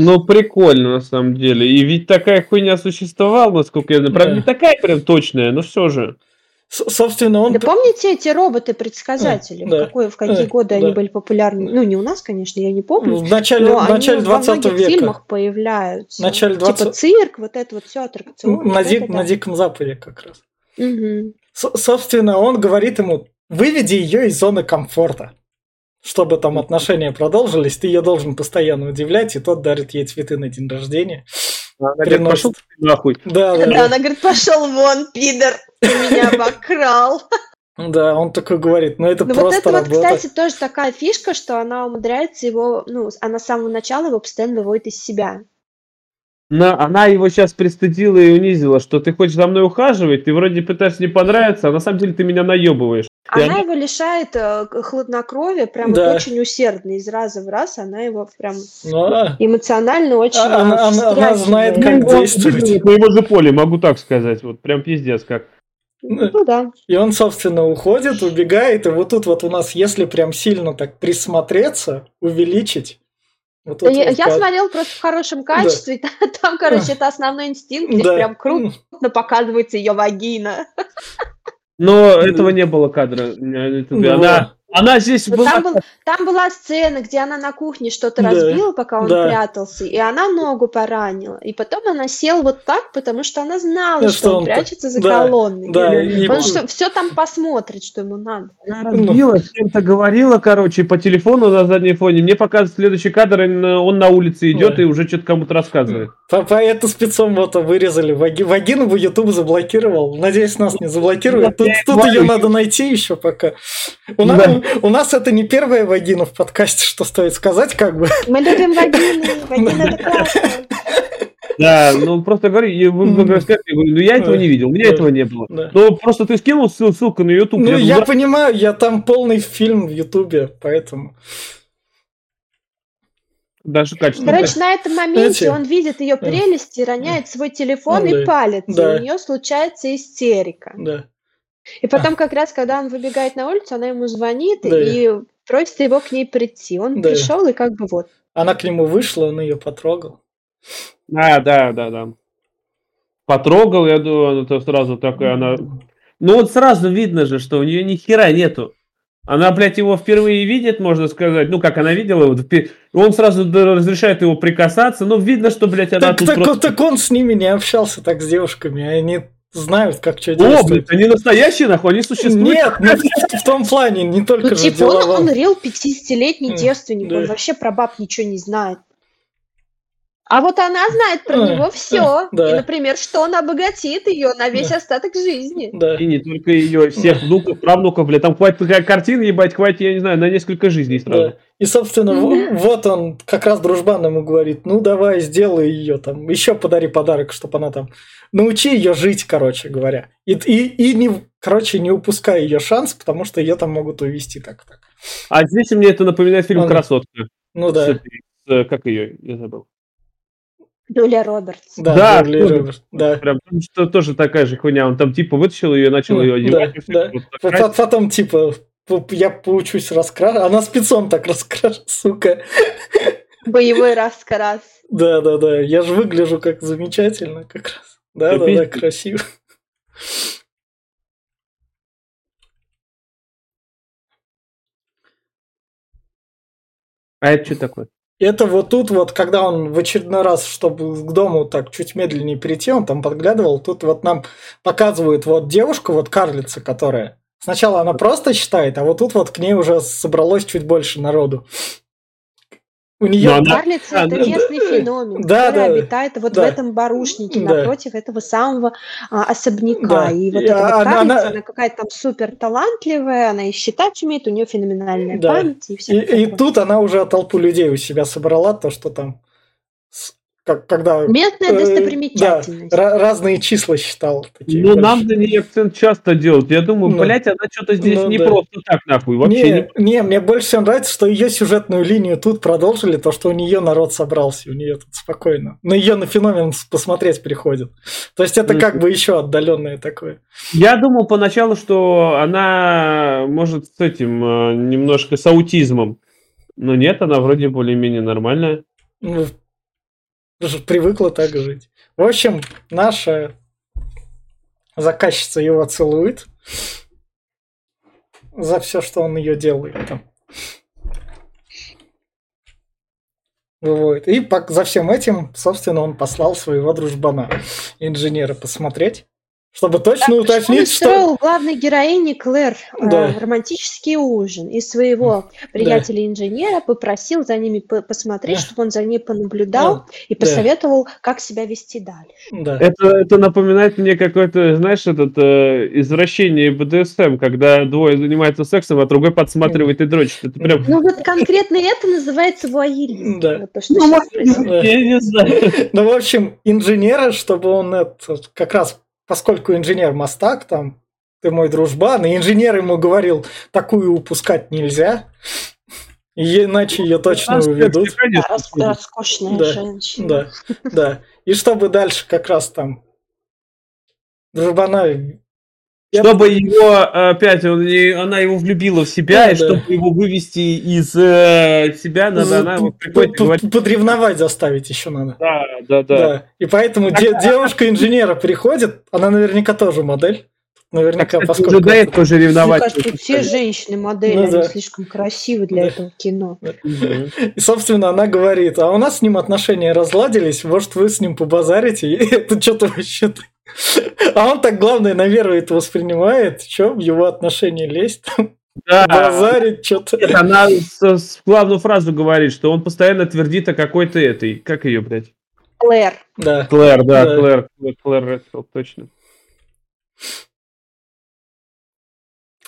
S3: Ну, прикольно, на самом деле. И ведь такая хуйня существовала, насколько я знаю. Правда,
S1: Да.
S3: не такая прям точная, но все же.
S1: С- собственно, он...
S2: Да помните эти роботы-предсказатели?
S1: Да,
S2: В, какой- в какие
S1: да,
S2: годы
S1: да.
S2: они были популярны? Ну, не у нас, конечно, я не помню.
S1: В начале,
S2: Но
S1: в
S2: они
S1: начале
S2: во
S1: 20
S2: многих
S1: века.
S2: фильмах появляются.
S1: В начале
S2: Типа
S1: 20
S2: цирк, вот это вот все аттракционы.
S1: на, ди-
S2: это
S1: на
S2: да.
S1: Диком Западе как раз.
S2: Мгм.
S1: С- собственно, он говорит ему, выведи ее из зоны комфорта. Чтобы там отношения продолжились, ты ее должен постоянно удивлять, и тот дарит ей цветы на день рождения.
S3: Она говорит,
S1: Приносит.
S3: пошел ты нахуй.
S1: Да, да,
S2: Да,
S1: да.
S2: она говорит, пошел вон, пидор, ты меня обокрал.
S1: Да, он такой говорит, ну это
S2: Ну вот
S1: просто
S2: это вот,
S1: работа.
S2: кстати, тоже такая фишка, что она умудряется его, ну, она с самого начала его постоянно выводит из себя.
S3: На- она его сейчас пристыдила и унизила, что ты хочешь за мной ухаживать, ты вроде пытаешься не понравиться, а на самом деле ты меня наебываешь.
S2: Она
S3: она-
S2: его лишает э, хладнокровия, прям
S1: Да.
S2: вот очень усердно, из раза в раз она его прям
S1: Ну, а,
S2: эмоционально очень
S1: А- она-
S2: э,
S1: она- она знает,
S2: встряхивает.
S1: как
S3: Ну,
S1: действовать.
S3: На его же поле, могу так сказать. Вот прям пиздец как.
S2: Ну да.
S1: И он, собственно, уходит, убегает, и вот тут вот у нас, если прям сильно так присмотреться, увеличить. Вот
S2: Да
S1: тут
S2: я,
S1: вот
S2: я
S1: как-
S2: смотрела просто в хорошем качестве, и там, короче, это основной инстинкт, здесь
S1: Да.
S2: прям круто показывается ее вагина.
S3: Но этого не было кадра. Э,
S1: Ну,
S3: Она, она здесь была...
S2: Там, был- там была сцена, где она на кухне что-то
S1: Да,
S2: разбила, пока он
S1: да.
S2: прятался, и она ногу поранила. И потом она села вот так, потому что она знала,
S1: Да,
S2: что,
S1: что
S2: он
S1: он
S2: прячется за
S1: да,
S2: колонной.
S1: да, и-
S2: Он что, все там посмотрит, что ему надо.
S3: Она разбила, с кем-то говорила, короче, по телефону на заднем фоне. Мне показывает следующий кадр, он, он на улице идет
S1: Да.
S3: и уже что-то кому-то рассказывает.
S1: По, по это спецом вот вырезали. Ваги- Вагину бы YouTube заблокировал. Надеюсь, нас не заблокирует.
S3: Да,
S1: Тут, тут ее надо найти еще пока. У, нас,
S3: Да.
S1: у нас это не первая вагина в подкасте, что стоит сказать, как бы.
S2: Мы любим вагины, вагины это классно.
S3: Да, ну просто говорю, я, вы, вы говорю, ну я этого не видел, у меня этого не было.
S1: Да.
S3: Ну просто ты скинул ссыл- ссылку на YouTube.
S1: Ну,
S3: я
S1: я понимаю, я там полный фильм в Ютубе, поэтому.
S3: Даже качественно.
S2: Короче, на этом моменте
S1: Знаете,
S2: он видит ее прелести, роняет свой телефон
S1: Да.
S2: и палится,
S1: Да.
S2: и у нее случается истерика.
S1: Да.
S2: И потом как раз, когда он выбегает на улицу, она ему звонит
S1: Да.
S2: и просит его к ней прийти. Он
S1: Да.
S2: пришел и как бы вот.
S1: Она к нему вышла, он ее потрогал.
S3: А, да, да, да. Потрогал, я думаю, это сразу такая она. Ну вот сразу видно же, что у нее ни хера нету. Она, блядь, его впервые видит, можно сказать. Ну, как она видела его. Он сразу разрешает его прикасаться. Ну, видно, что, блядь, она
S1: Так,
S3: тут
S1: так,
S3: просто...
S1: так он с ними не общался так с девушками. Они знают, как что
S3: О,
S1: делать.
S3: блин, они настоящие, нахуй, они существуют.
S1: Нет, ну, в том плане, не только
S2: Ну,
S1: же
S2: типа, он,
S1: деловом.
S2: он рел 50-летний
S1: М,
S2: девственник, он вообще про баб ничего не знает. А вот она знает про
S1: А,
S2: него все.
S1: да.
S2: И, например, что он обогатит ее на весь
S1: Да.
S2: остаток жизни.
S1: Да.
S3: И не только ее, всех внуков, правнуков, бля, там хватит такая картина, ебать, хватит, я не знаю, на несколько жизней сразу.
S1: Да. И, собственно,
S2: Мгм.
S1: вот он как раз дружбан ему говорит, ну давай, сделай ее там, еще подари подарок, чтобы она там, научи ее жить, короче говоря. И, и, и не, короче, не упускай ее шанс, потому что ее там могут увести так так.
S3: А здесь мне это напоминает фильм
S1: Он-
S3: «Красотка».
S1: Ну да,
S3: с, как ее, я забыл.
S2: Джулия Робертс.
S1: да,
S3: Да,
S1: Джули
S3: тоже.
S1: Робертс, да.
S3: Прям что тоже такая же хуйня. Он там типа вытащил ее, начал
S1: Ну,
S3: ее одевать. и
S1: да.
S3: вот красить.
S1: Потом, типа, я поучусь раскрашивать. Она спецом так раскрашивает, сука.
S2: Боевой раскрас.
S1: Да, да, да. Я же выгляжу как замечательно, как раз. Да, да, да, красиво.
S3: А это что такое?
S1: Это вот тут вот, когда он в очередной раз, чтобы к дому так чуть медленнее перейти, он там подглядывал, тут вот нам показывают вот девушку, вот карлица, которая... Сначала она просто считает, а вот тут вот к ней уже собралось чуть больше народу. У нее...
S3: Но она-
S2: Карлица
S3: А,
S2: это местный
S1: да.
S2: феномен,
S1: Да,
S2: который
S1: да.
S2: обитает вот
S1: Да.
S2: в этом барушнике,
S1: Да.
S2: напротив этого самого а, особняка.
S1: Да.
S2: И вот эта вот
S1: она-
S2: карлица,
S1: она-
S2: она, какая-то там супер талантливая, она и считать умеет, у нее феноменальная
S1: Да.
S2: память и все.
S1: И, и тут она уже толпу людей у себя собрала, то, что там... как, когда...
S2: Местная
S1: э,
S2: достопримечательность.
S1: да, ра- разные числа считал. такие
S3: Ну, нам
S1: большие.
S3: на ней акцент часто делают. Я думаю,
S1: Ну.
S3: блядь, она что-то здесь
S1: Ну,
S3: не
S1: да.
S3: просто так, нахуй. Вообще
S1: не,
S3: не...
S1: не, мне больше всего нравится, что ее сюжетную линию тут продолжили, то, что у нее народ собрался, у нее тут спокойно. На ее на феномен посмотреть приходит. То есть это
S3: Ну,
S1: как бы еще отдаленное такое.
S3: Я думал поначалу, что она может с этим э, немножко с аутизмом. Но нет, она вроде более-менее нормальная.
S1: Привыкла так жить. В общем, наша заказчица его целует за все, что он ее делает там. Вот. И за всем этим, собственно, он послал своего дружбана, инженера, посмотреть, чтобы точно
S2: Он
S1: уточнить, что...
S2: устроил главной героине Клэр э,
S1: Да.
S2: романтический ужин и своего приятеля-инженера попросил за ними по- посмотреть,
S1: Да.
S2: чтобы он за ней понаблюдал и
S1: да.
S2: посоветовал, как себя вести дальше.
S1: Да.
S3: Это, это напоминает мне какое-то, знаешь, этот э, извращение БДСМ, когда двое занимаются сексом, а другой подсматривает и дрочит. Это прям...
S2: Ну вот конкретно это называется вуайеризм.
S1: Да.
S2: Вот то, что
S3: Ну, может.
S1: Да.
S3: Я не знаю.
S1: Ну, в общем, инженера, чтобы он как раз, поскольку инженер мастак, там, ты мой дружбан, и инженер ему говорил, такую упускать нельзя, иначе ее точно уведут.
S2: Роскошная
S1: Да,
S2: женщина.
S1: Да, да. И чтобы дальше как раз там дружбана...
S3: Чтобы его опять, он, она его влюбила в себя,
S1: Да,
S3: и
S1: да.
S3: чтобы его вывести из э, себя, надо, она его приходит
S1: П-
S3: говорит,
S1: Подревновать заставить еще надо.
S3: да, да, да.
S1: Да. И поэтому де- девушка инженера приходит, она наверняка тоже модель.
S3: Так,
S1: Наверняка,
S3: кстати,
S1: поскольку...
S3: уже до
S1: это-
S3: этого же
S2: Мне
S3: ревновать.
S2: кажется, все женщины модели,
S1: Ну
S2: они
S1: да.
S2: слишком красивы для
S1: Да.
S2: этого кино.
S1: И, собственно, она говорит, а у нас с ним отношения разладились, может, вы с ним побазарите? И это что-то вообще... А он так, главное, на веру это воспринимает, что в его отношения лезть, там,
S3: Да.
S1: базарить, что-то...
S3: Нет, она с- с главную фразу говорит, что он постоянно твердит о какой-то этой, как ее, блядь?
S2: Клэр.
S1: Да.
S3: Клэр, да,
S1: Да.
S3: Клэр, Клэр, Клэр Редфилд, точно.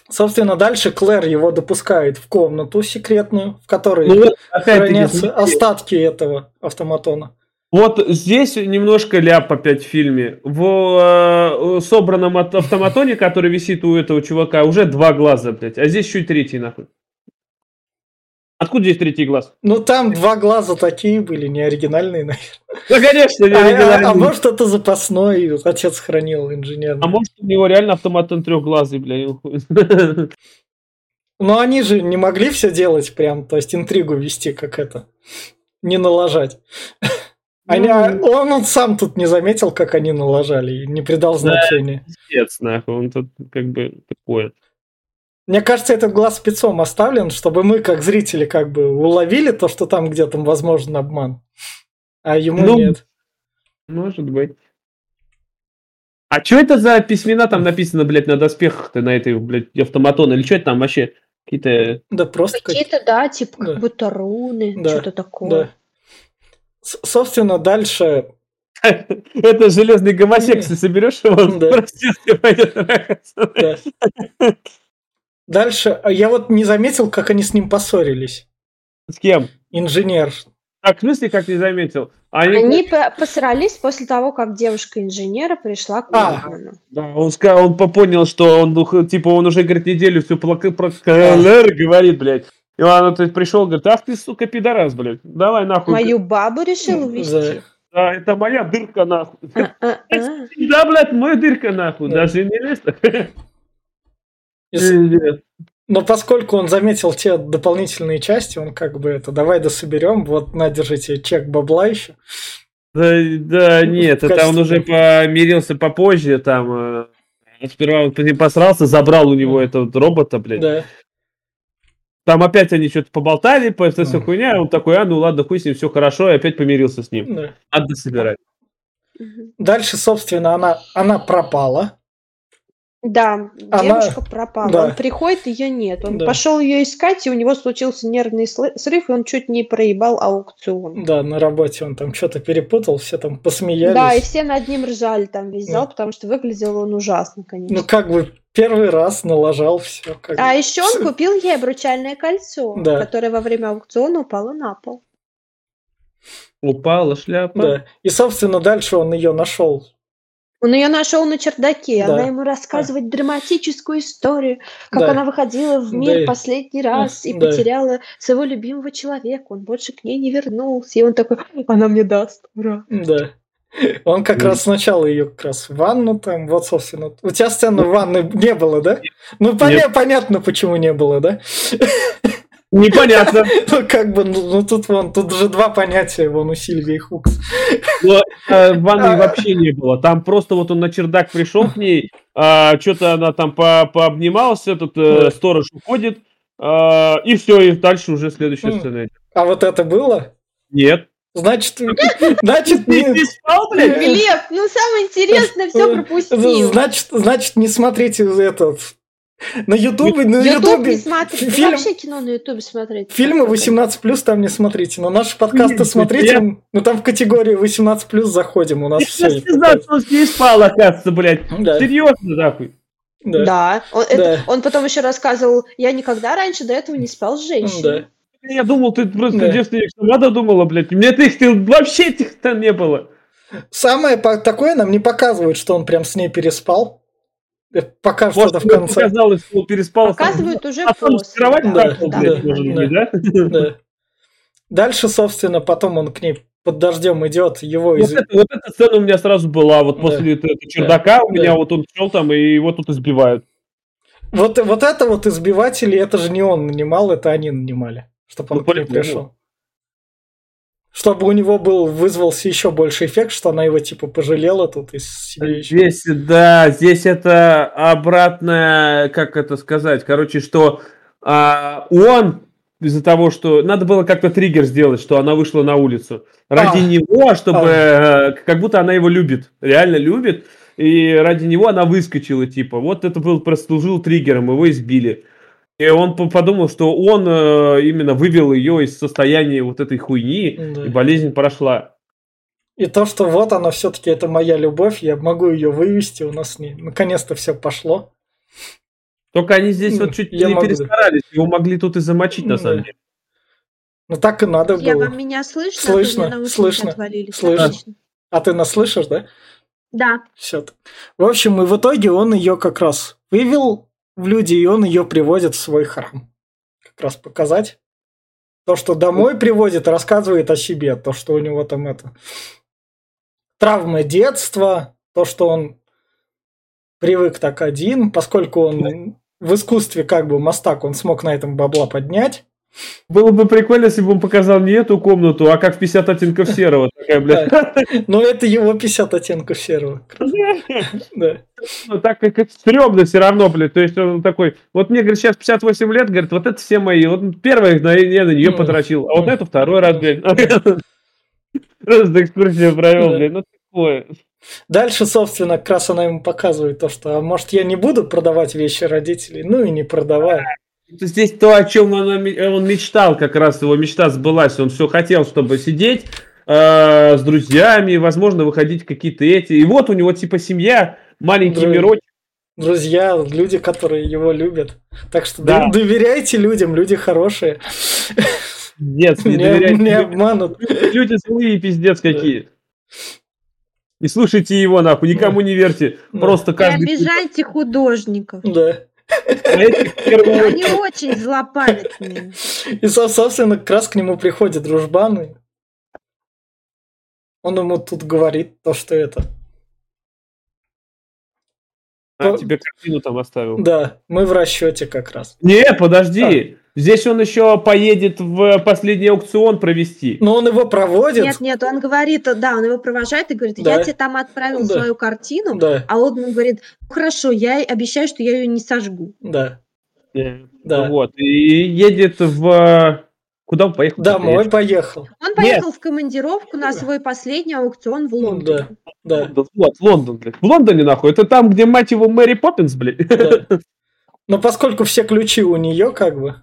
S1: Собственно, дальше Клэр его допускает в комнату секретную, в которой
S3: Ну
S1: хранятся остатки этого автоматона.
S3: Вот здесь немножко ляп опять в фильме. В э, собранном автоматоне, который висит у этого чувака, уже два глаза, блядь. А здесь еще и третий, нахуй. Откуда здесь третий глаз?
S1: Ну, там два глаза такие были, не оригинальные, наверное.
S3: Ну, конечно, не
S1: А, а-
S3: оригинальный.
S1: а может, это запасной, отец хранил инженер.
S3: А может, у него реально автоматон трехглазый, блядь.
S1: Но они же не могли все делать прям, то есть интригу вести, как это, не налажать. Они, а он, он сам тут не заметил, как они налажали, и не придал значения.
S3: Пиздец, нахуй. Он тут как бы такое.
S1: Мне кажется, этот глаз спецом оставлен, чтобы мы, как зрители, как бы уловили то, что там где-то возможен обман. А ему
S3: Ну,
S1: нет.
S3: Может быть. А что это за письмена там написано, блядь, на доспехах-то, на этой, блядь, автоматон? Или что это там вообще? Какие-то...
S1: Да просто как-
S2: Какие-то, да, типа
S1: Да.
S2: как будто руны,
S1: Да,
S2: что-то такое.
S1: Да. Собственно, дальше
S3: Это железный гомосек, ты соберешь его, проститутка пойдет.
S1: Дальше, а я вот не заметил, как они с ним поссорились.
S3: С кем?
S1: Инженер.
S3: Так, в смысле, как не заметил? Они,
S2: Они по- посрались после того, как девушка-инженера пришла к
S1: А.
S2: Бэтмену.
S3: Да, он, сказал, он по- понял, что он, ну, типа, он уже, говорит, неделю все про говорит, блядь. И он то есть, пришел, говорит, ах ты, сука, пидорас, блядь, давай нахуй.
S2: Мою бабу решил увезти.
S3: Да, это моя дырка, нахуй.
S2: А-а-а.
S3: Да, блядь, моя дырка, нахуй,
S1: Да.
S3: даже не
S1: с- Но поскольку он заметил те дополнительные части, он как бы это, давай дособерем, вот на, держите чек бабла еще.
S3: Да, да, нет,
S1: В
S3: это он уже помирился попозже, там, э, сперва он посрался, забрал у него этого робота, блядь.
S1: Да.
S3: Там опять они что-то поболтали, по это все хуйня, и он такой, а, ну ладно, хуй с ним, все хорошо, и опять помирился с ним.
S1: да.
S3: Надо собирать.
S1: Дальше, собственно, она, она пропала.
S2: Да,
S1: Она-
S2: девушка пропала.
S1: да.
S2: Он приходит, ее нет. Он
S1: Да.
S2: пошел ее искать, и у него случился нервный срыв, и он чуть не проебал аукцион.
S1: Да, на работе он там что-то перепутал, все там посмеялись.
S2: Да, и все над ним ржали там весь
S1: Да.
S2: зал, потому что выглядел он ужасно, конечно.
S1: Ну, как бы первый раз налажал все. Как
S2: А
S1: бы.
S2: еще он купил ей обручальное кольцо,
S1: Да.
S2: которое во время аукциона упало на пол.
S3: Упала шляпа.
S1: Да. И, собственно, дальше он ее нашел.
S2: Он ее нашел на чердаке,
S1: Да.
S2: она ему рассказывает драматическую историю, как
S1: Да.
S2: она выходила в мир
S1: Да.
S2: последний раз и
S1: Да.
S2: потеряла своего любимого человека, он больше к ней не вернулся, и он такой, она мне даст, ура.
S1: Да. Он как
S3: Мгм.
S1: раз сначала ее как раз в ванну там, вот, собственно. У тебя сцены в ванной не было, да? Ну, поня- понятно, почему не было, да?
S3: Непонятно.
S1: Ну, как бы, ну, ну, тут вон, тут же два понятия, вон у Сильвии Хукс.
S3: Но э, ванной
S1: А.
S3: вообще не было. Там просто вот он на чердак пришел к ней, что-то она там по- пообнимался, этот э, сторож уходит, а, и все, и дальше уже следующая
S1: М.
S3: сцена.
S1: А вот это было?
S3: Нет.
S1: Значит, значит,
S3: Ты
S1: не,
S3: не спал, блядь?
S2: Глеб, ну самое интересное все пропустил.
S1: значит, значит, не смотрите этот на Ютубе, на
S2: Ютуб
S1: Ютубе
S2: не
S1: фильм-
S2: вообще кино на Ютубе смотреть.
S1: Фильмы
S2: как-то.
S1: 18 там не смотрите, но наши подкасты смотрите,
S3: я-
S1: ну там в категории 18 заходим, у нас
S3: Я
S1: все.
S3: не знал, что он с ней спал, оказывается, блядь.
S1: Да,
S3: Серьезно, нахуй.
S1: да,
S2: Да, он, это-
S1: Да.
S2: он потом еще рассказывал, я никогда раньше до этого не спал с женщиной.
S1: да.
S3: Я думал, ты просто
S1: Да.
S3: девственник Шамада думала, блядь. Мне их вообще этих там не было.
S1: Самое такое нам не показывают, что он прям с ней переспал. Э, Покажут
S3: Может,
S1: это в конце.
S3: показалось, что он переспал. с-
S2: Показывают уже
S3: А
S2: после.
S3: кровати
S1: Да, да, да, да.
S3: да?
S1: Да. Дальше, собственно, потом он к ней под дождем идет, его
S3: Вот,
S1: из...
S3: это, вот эта сцена у меня сразу была. Вот
S1: Да.
S3: после этого чердака у
S1: Да.
S3: меня вот он шел там, и его тут избивают.
S1: Вот, вот это вот избиватели, это же не он нанимал, это они нанимали, чтобы он
S3: Ну,
S1: к ней
S3: по-любому.
S1: пришел. Чтобы у него был, вызвался еще больше эффект, что она его типа пожалела тут из себе еще.
S3: Здесь, да, здесь это обратное, как это сказать, короче, что а, он из-за того, что надо было как-то триггер сделать, что она вышла на улицу ради
S1: А.
S3: него, чтобы э, как будто она его любит, реально любит, и ради него она выскочила, типа, вот это был прослужил триггером, его избили. И он по- подумал, что он э, именно вывел ее из состояния вот этой хуйни,
S1: Да.
S3: и болезнь прошла.
S1: И то, что вот она все-таки это моя любовь, я могу ее вывести, у нас не... наконец-то все пошло.
S3: Только они здесь
S1: Ну,
S3: вот чуть
S1: я
S3: не
S1: могу.
S3: перестарались, его могли тут и замочить, на
S1: Да.
S3: самом деле.
S1: Ну так и надо
S2: Я
S1: было.
S2: вам меня слышно?
S1: Слышно,
S2: а
S1: слышно, слышно.
S2: Отлично.
S1: А ты нас слышишь, да?
S2: Да.
S1: Все. В общем, и в итоге он ее как раз вывел в люди, и он ее приводит в свой храм. Как раз показать. То, что домой приводит, рассказывает о себе. То, что у него там это... Травмы детства. То, что он привык так один, поскольку он в искусстве как бы мастак, он смог на этом бабла поднять.
S3: Было бы прикольно, если бы он показал не эту комнату, а как в 50 оттенков серого. Такая, блядь.
S1: Но это его 50 оттенков серого. Да.
S3: Ну, так как это стрёмно все равно, блядь. То есть он такой, вот мне, говорит, сейчас 58 лет, говорит, вот это все мои. Вот первое, я на нее потрачил, а вот это второй раз, блядь. Просто экскурсию провел, блядь. Ну, такое.
S1: Дальше, собственно, как раз она ему показывает то, что, а может, я не буду продавать вещи родителей, ну и не продавай.
S3: Здесь то, о чем он, он мечтал, как раз его мечта сбылась. Он все хотел, чтобы сидеть э, с друзьями, возможно, выходить какие-то эти. И вот у него типа семья, маленький
S1: Дру-
S3: мирочек.
S1: Друзья, люди, которые его любят. Так что
S3: Да.
S1: доверяйте людям, люди хорошие.
S3: Нет, не
S1: Не,
S3: доверяйте.
S1: не обманут.
S3: Люди злые, пиздец какие. Не слушайте его, нахуй, никому не верьте. Просто
S2: Не
S3: каждый...
S2: обижайте художников.
S1: Да.
S2: Они очень злопамятные.
S1: И, со- собственно, как раз к нему приходит дружбан. Он ему тут говорит то, что это.
S3: А, тебе картину там оставил.
S1: Да, мы в расчете как раз.
S3: Не, подожди. Здесь он еще поедет в последний аукцион провести.
S1: Но он его проводит.
S2: Нет, нет, он говорит, да, он его провожает и говорит,
S1: Да.
S2: я тебе там отправил
S1: Да.
S2: свою картину,
S1: Да,
S2: а он ему говорит, «Ну, хорошо, я обещаю, что я ее не сожгу.
S1: да,
S3: Э,
S1: да.
S3: Вот. И едет в... Куда он поехал?
S1: Домой поехал.
S2: Он поехал в командировку на свой последний аукцион в Лондоне.
S1: Да.
S3: Лондон. Вот, Лондон, блядь. В Лондоне, нахуй. Это там, где, мать его, Мэри Поппинс, блядь.
S1: да. Но поскольку все ключи у нее, как бы,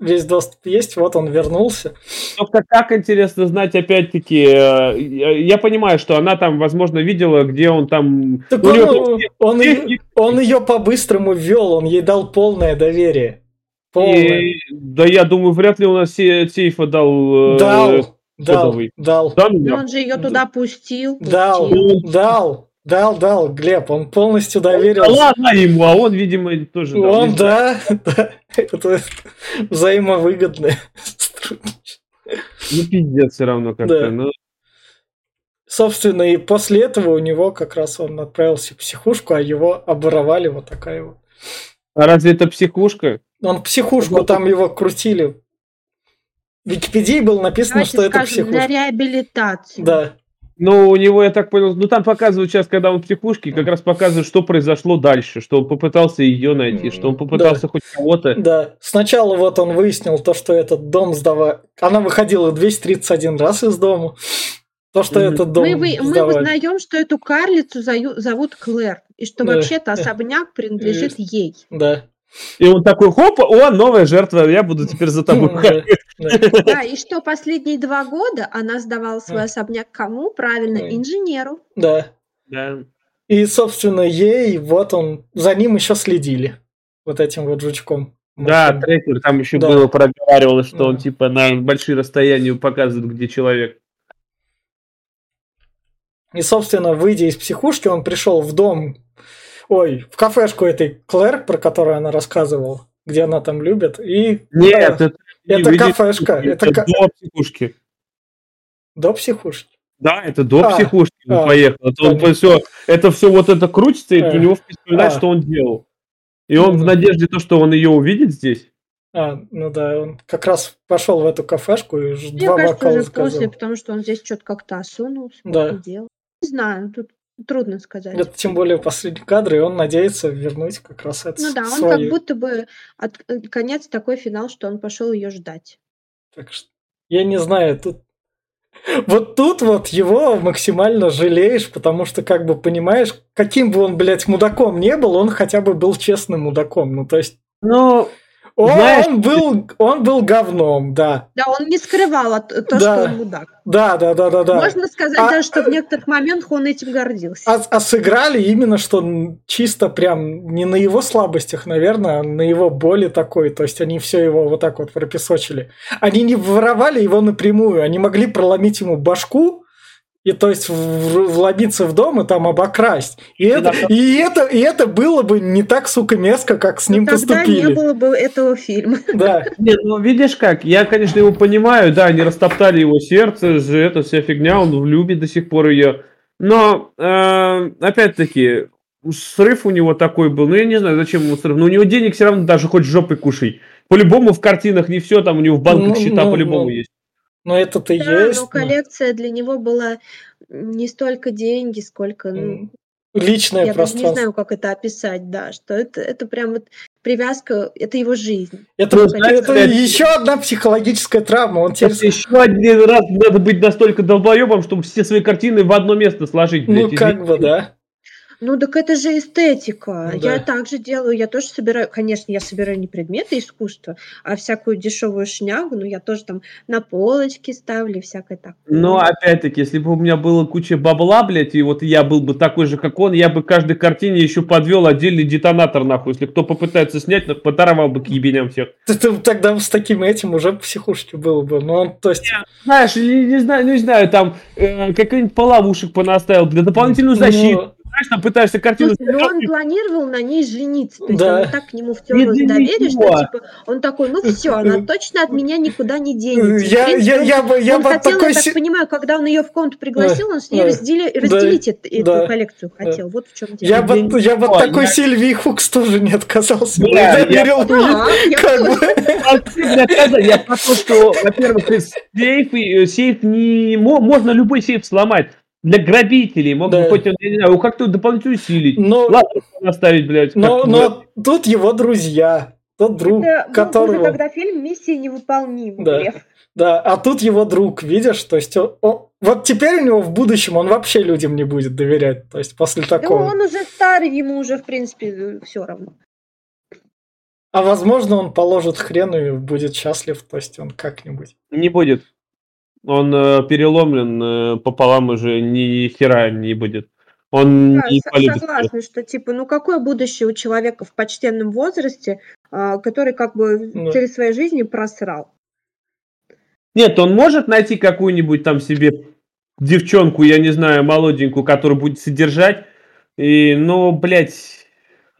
S1: весь доступ есть, вот он вернулся.
S3: Только как интересно знать, опять-таки, э, я я понимаю, что она там, возможно, видела, где он там...
S1: Так он,
S3: него
S1: он,
S3: техники,
S1: ее, он ее по-быстрому ввел, он ей дал полное доверие. Полное.
S3: и- Да я думаю, вряд ли у нас се- сейфа дал... э,
S1: Дал, дал, дал,
S3: Да, ну, да.
S2: он же ее туда пустил.
S1: дал,
S2: пустил.
S1: дал, дал, дал, Глеб, он полностью
S3: Да
S1: доверился.
S3: ладно ему, а он, видимо, тоже...
S1: Он, да, да, это взаимовыгодное.
S3: Ну, пиздец все равно как-то.
S1: Да.
S3: ну.
S1: Собственно, и после этого у него как раз он отправился в психушку, а его оборовали вот такая вот.
S3: А разве это психушка?
S1: Он психушку,
S3: Вот.
S1: там его крутили. В Википедии было написано,
S2: Давайте
S1: что это
S2: скажем, для
S1: психушка.
S2: реабилитации.
S1: Да,
S3: Ну, у него, я так понял, ну там показывают сейчас, когда он в психушке, как раз показывают, что произошло дальше, что он попытался ее найти, что он попытался хоть кого-то.
S1: да. Сначала вот он выяснил то, что этот дом сдавали. Она выходила 231 раз из дома. То, что
S3: Мгм.
S1: этот дом
S2: Мы, вы- мы узнаем, что эту карлицу зовут Клэр, и что
S1: Да.
S2: вообще-то особняк принадлежит ей.
S1: Да.
S3: И он такой, хоп, о, новая жертва, я буду теперь за тобой.
S1: Да,
S2: и что последние два года она сдавала свой особняк кому? Правильно, инженеру.
S1: Да.
S3: Да.
S1: И, собственно, ей, вот он, за ним еще следили. Вот этим вот жучком.
S3: Да, трекер, там еще
S1: Да.
S3: было проговаривалось, что он
S1: Да.
S3: типа на большие расстояния показывает, где человек.
S1: И, собственно, выйдя из психушки, он пришел в дом, ой, в кафешку этой Клэр, про которую она рассказывала, где она там любит. И
S3: Нет,
S1: да,
S3: это, не
S1: это
S3: выйдет
S1: кафешка, это
S3: это до психушки.
S1: до психушки.
S3: Да, это до
S1: А,
S3: психушки он
S1: а,
S3: поехал. Это, он все, это все вот это крутится, и
S1: А,
S3: у него вспоминает,
S1: а.
S3: что он делал. И он
S1: Ну
S3: в надежде, то, что он ее увидит здесь.
S1: А, ну да, он как раз пошел в эту кафешку и
S2: Мне
S1: два
S2: кажется,
S1: бокала
S2: уже
S1: заказал.
S2: после, потому что он здесь что-то как-то осунулся,
S1: Да.
S2: Не знаю, тут трудно сказать.
S1: Это тем более последний кадр, и он надеется вернуть как раз это
S2: Ну да, он
S1: свою.
S2: как будто бы от, э, конец такой финал, что он пошел ее ждать.
S1: Так что, я не знаю, тут... Вот тут вот его максимально жалеешь, потому что, как бы, понимаешь, каким бы он, блядь, мудаком не был, он хотя бы был честным мудаком. Ну, то есть,
S3: Ну,
S1: он,
S3: Знаешь,
S1: был, он был говном, да.
S2: Да, он не скрывал то,
S1: Да.
S2: что он мудак.
S1: Да, да, да, да, да.
S2: Можно сказать
S1: А-
S2: даже, что в некоторых моментах он этим гордился.
S1: А, а сыграли именно, что чисто прям не на его слабостях, наверное, а на его боли такой. То есть они все его вот так вот пропесочили. Они не воровали его напрямую, они могли проломить ему башку, и то есть вломиться в дом и там обокрасть. И это, и это, и это было бы не так, сука, мерзко, как с ним
S2: Но Тогда не
S1: поступили.
S2: было бы этого фильма.
S1: Да,
S3: Нет, ну видишь как, я, конечно, его понимаю, да, они растоптали его сердце, же это вся фигня, он любит до сих пор ее. Но, э, опять-таки, срыв у него такой был, ну я не знаю, зачем ему срыв, но у него денег все равно даже хоть жопой кушай. По-любому в картинах не все, там у него в банках
S1: Ну,
S3: счета
S1: ну,
S3: по-любому
S1: ну.
S3: есть.
S1: Но это-то
S2: Да,
S1: есть.
S2: но
S1: ну,
S2: коллекция для него была не столько деньги, сколько, ну,
S1: личное
S2: я даже не
S1: пространство.
S2: знаю, как это описать, да, что это, это прям вот привязка, это его жизнь.
S1: Это,
S3: Ну,
S1: это,
S3: знаешь,
S1: это
S3: опять-
S1: еще одна психологическая травма. Он.
S3: Просто еще один раз надо быть настолько долбоебом, чтобы все свои картины в одно место сложить, блядь.
S1: Ну, как бы, да.
S2: Ну, так это же эстетика.
S1: Ну
S2: Я
S1: да.
S2: так же делаю. Я тоже собираю, конечно, я собираю не предметы искусства, а всякую дешевую шнягу. Ну, я тоже там на полочке ставлю, всякое такое.
S3: Но опять-таки, если бы у меня было куча бабла, блядь, и вот я был бы такой же, как он, я бы каждой картине еще подвел отдельный детонатор, нахуй. Если кто попытается снять, так подорвал бы к ебеням всех.
S1: Ты, ты тогда с таким этим уже в психушке было бы. Ну, он, то есть...
S3: Знаешь, не, не знаю, не знаю, там э, какой-нибудь половушек понаставил для дополнительную защиту.
S1: ну,
S3: Знаешь, там пытаешься картину...
S2: Слушай, ну он планировал на ней жениться. То есть
S1: Да.
S2: она так к нему втерлась
S3: Не
S2: в
S3: для
S2: доверие, что типа он такой, ну все, она точно от меня никуда не денется.
S1: Я,
S2: принципе,
S1: я,
S2: он-
S1: я бы, я
S2: он хотел,
S1: такой...
S2: я так понимаю, когда он ее в комнату пригласил, он с ней
S1: да,
S2: раздели-
S1: да,
S2: разделить эт- эту
S1: да,
S2: коллекцию хотел. Вот в чем дело.
S1: Я бы, от- я бы от
S3: Ой,
S1: такой
S3: я-
S1: Сильвии Хукс тоже не отказался. и
S3: я-
S1: доверил
S2: Да, я
S1: как бы.
S3: Я про то, что, во-первых, сейф, э, сейф не... мо- Можно любой сейф сломать. Для грабителей. Мог бы
S1: Да.
S3: хоть, он, я не знаю, как-то дополнительно усилить.
S1: Но,
S3: Ладно, наставить, блядь.
S1: но, но тут его друзья. Тот друг,
S2: Это был уже
S1: которого...
S2: тогда фильм «Миссия невыполнима».
S1: Да. Да, а тут его друг, видишь, то есть о- о- вот теперь у него в будущем он вообще людям не будет доверять, то есть после
S2: Да
S1: такого.
S2: он уже старый, ему уже, в принципе, все равно.
S1: А возможно он положит хрен и будет счастлив, то есть он как-нибудь.
S3: Не будет. Он э, переломлен э, пополам уже ни хера не будет. Он
S2: Да,
S3: не полюбит.
S2: согласна, что типа, ну какое будущее у человека в почтенном возрасте, а, который как бы
S1: Ну.
S2: через свою жизнь просрал?
S3: Нет, он может найти какую-нибудь там себе девчонку, я не знаю, молоденькую, которая будет содержать. И, ну, блядь,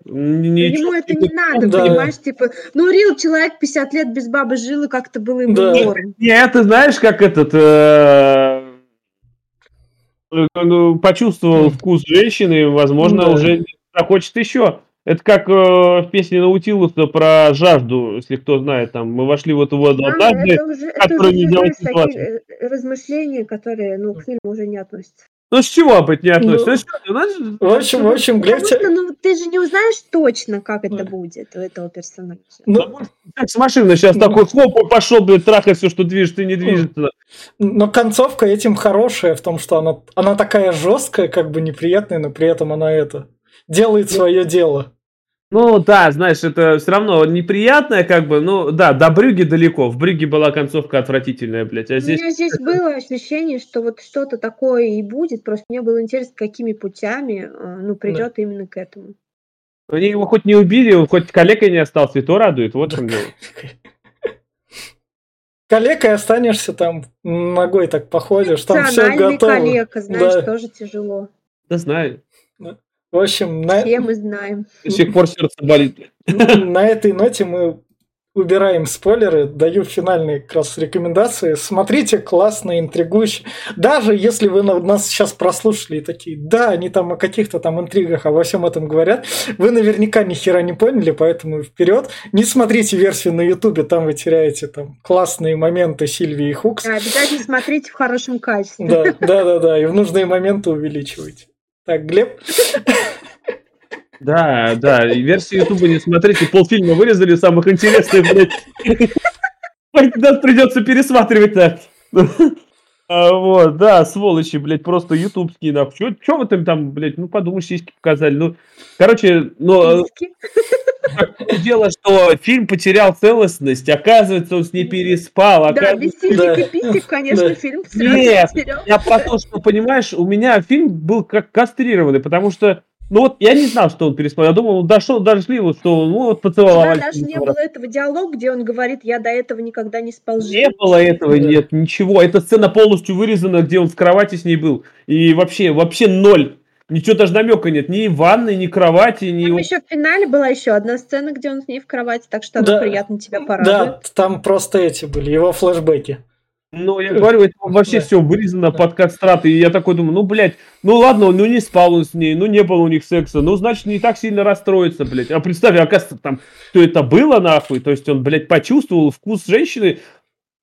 S3: ничего
S2: Ему это не надо,
S1: Да.
S2: понимаешь? Типа, ну Рил человек 50 лет без бабы жил, и как-то было ему
S1: Да.
S2: норм.
S3: Не, ты знаешь, как этот э, э, ну, почувствовал вкус женщины, возможно,
S1: Да.
S3: уже захочет еще. Это как э, в песне Наутилуса про жажду, если кто знает, там мы вошли в эту воду
S2: Мама,
S3: однажды.
S2: это уже, это
S3: который
S2: уже
S3: не
S2: знаешь,
S3: делает
S2: такие э, размышления, которые ну, к фильму уже не относятся.
S3: Ну с чего опять не относится?
S1: Ну,
S3: Ну, что, знаешь,
S1: В общем, в общем, Глеб,
S2: Потому
S1: те-
S2: что ну, ты же не узнаешь точно, как это будет у этого персонажа.
S1: ну,
S3: как с машины сейчас
S1: Ну.
S3: такой хлоп, и пошел, блядь, трахать все, что движется и не движется.
S1: но концовка этим хорошая в том, что она, она такая жесткая, как бы неприятная, но при этом она это делает свое дело.
S3: Ну да, знаешь, это все равно неприятное, как бы, ну да, до Брюги далеко. В Брюге была концовка отвратительная, блядь, а
S2: У
S3: здесь...
S2: меня здесь было ощущение, что вот что-то такое и будет, просто мне было интересно, какими путями э, ну, придет именно к этому.
S3: Они его хоть не убили, он хоть калекой не остался, и то радует, вот чем дело.
S1: Калекой останешься там, ногой так походишь, там все готово.
S2: калека, знаешь,
S1: Да.
S2: тоже тяжело.
S3: Да знаю,
S1: В общем, на,
S2: Все мы знаем.
S3: до сих пор сердце болит.
S1: на этой ноте мы убираем спойлеры, даю финальные как раз рекомендации. Смотрите, классно, интригующе. Даже если вы на- нас сейчас прослушали и такие, да, они там о каких-то там интригах, обо всем этом говорят, вы наверняка ни хера не поняли, поэтому вперед. Не смотрите версию на ютубе, там вы теряете там классные моменты Сильвии и Хукс.
S2: Да, обязательно смотрите в хорошем качестве.
S1: Да, да, да, да, и в нужные моменты увеличивайте. Так, Глеб,
S3: Да, да, версию Ютуба не смотрите, полфильма вырезали самых интересных, блядь. Нас придется пересматривать так. А, вот, да, сволочи, блядь, просто ютубские, нахуй. Чё, чё вы там, там, блядь, ну, подумаешь, сиськи показали. Ну, короче, ну, дело, что фильм потерял целостность, оказывается, он с ней переспал.
S2: Да, без сисек и писек, конечно, фильм
S3: Нет. Я про то, что, понимаешь, у меня фильм был как кастрированный, потому что, ну вот, я не знал, что он переспал. Я думал, он дошел, дошли, вот, что он, ну, вот,
S2: У тебя
S3: поцеловали.
S2: даже не было этого диалога, где он говорит, я до этого никогда не спал
S3: Не
S2: женой».
S3: было этого,
S1: Да.
S3: нет, ничего. Эта сцена полностью вырезана, где он в кровати с ней был. И вообще, вообще ноль. Ничего даже намека нет. Ни ванны, ни кровати, ни...
S2: Там еще в финале была еще одна сцена, где он с ней в кровати, так что
S1: Да.
S2: она приятно тебя порадует.
S1: да, там просто эти были, его флешбеки.
S3: Ну, я говорю, это вообще все вырезано под кастрат. И я такой думаю, ну, блядь, ну ладно, ну не спал он с ней, ну не было у них секса, ну, значит, не так сильно расстроится, блядь. А представь, оказывается, там, что это было, нахуй. То есть он, блядь, почувствовал вкус женщины,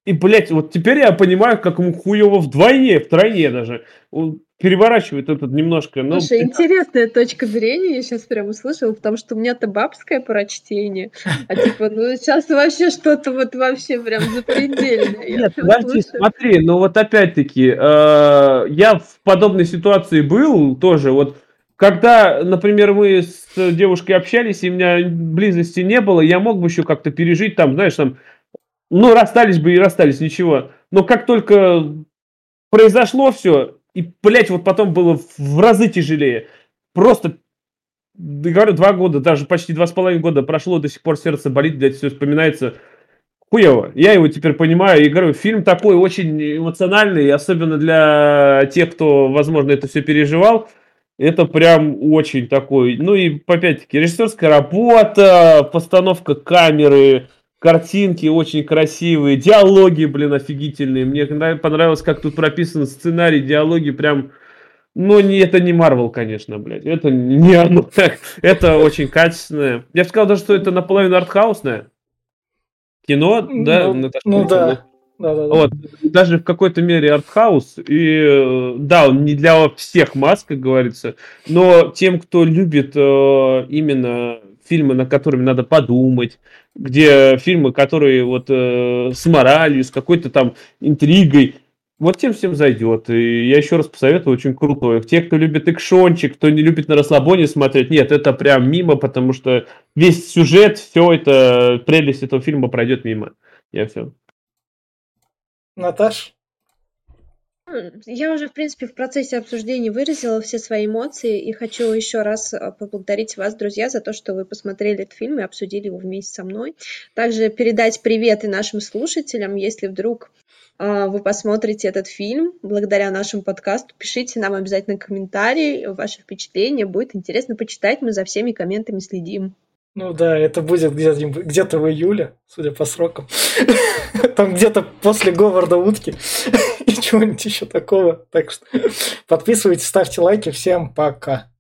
S3: и, блядь, вот теперь я понимаю, как ему хуево вдвойне, втройне даже. Он- переворачивает этот немножко.
S2: Но... Слушай, интересная точка зрения, я сейчас прям услышала, потому что у меня-то бабское прочтение, а типа, ну сейчас вообще что-то вот вообще прям запредельное.
S3: Нет, подожди, смотри, ну вот опять-таки, э, я в подобной ситуации был тоже, вот когда, например, мы с девушкой общались, и у меня близости не было, я мог бы еще как-то пережить там, знаешь, там, ну, расстались бы и расстались, ничего. Но как только произошло все, и, блядь, вот потом было в разы тяжелее. Просто, говорю, два года, даже почти два с половиной года прошло, до сих пор сердце болит, блядь, все вспоминается хуево. Я его теперь понимаю и говорю, фильм такой очень эмоциональный, особенно для тех, кто, возможно, это все переживал. Это прям очень такой, ну и опять-таки режиссерская работа, постановка камеры, картинки очень красивые, диалоги, блин, офигительные. Мне понравилось, как тут прописан сценарий, диалоги прям, ну, не, это не Марвел, конечно, блядь, это не оно это очень качественное. Я бы сказал даже, что это наполовину артхаусное кино, да?
S1: Ну, ну да. Да, да, да.
S3: Вот, даже в какой-то мере артхаус. И э, да, он не для всех маск, как говорится, но тем, кто любит э, именно фильмы, над которыми надо подумать, где фильмы, которые вот э, с моралью, с какой-то там интригой, вот тем всем зайдет. И я еще раз посоветую, очень круто. Те, кто любит экшончик, кто не любит на расслабоне смотреть, нет, это прям мимо, потому что весь сюжет, все это, прелесть этого фильма пройдет мимо. Я все.
S1: Наташ?
S2: Я уже, в принципе, в процессе обсуждения выразила все свои эмоции и хочу еще раз а, поблагодарить вас, друзья, за то, что вы посмотрели этот фильм и обсудили его вместе со мной. Также передать привет и нашим слушателям, если вдруг э, вы посмотрите этот фильм благодаря нашему подкасту, пишите нам обязательно комментарии, ваши впечатления, будет интересно почитать, мы за всеми комментами следим.
S1: Ну да, это будет где-то где в июле, судя по срокам. Там где-то после Говарда утки и чего-нибудь еще такого. Так что подписывайтесь, ставьте лайки. Всем пока.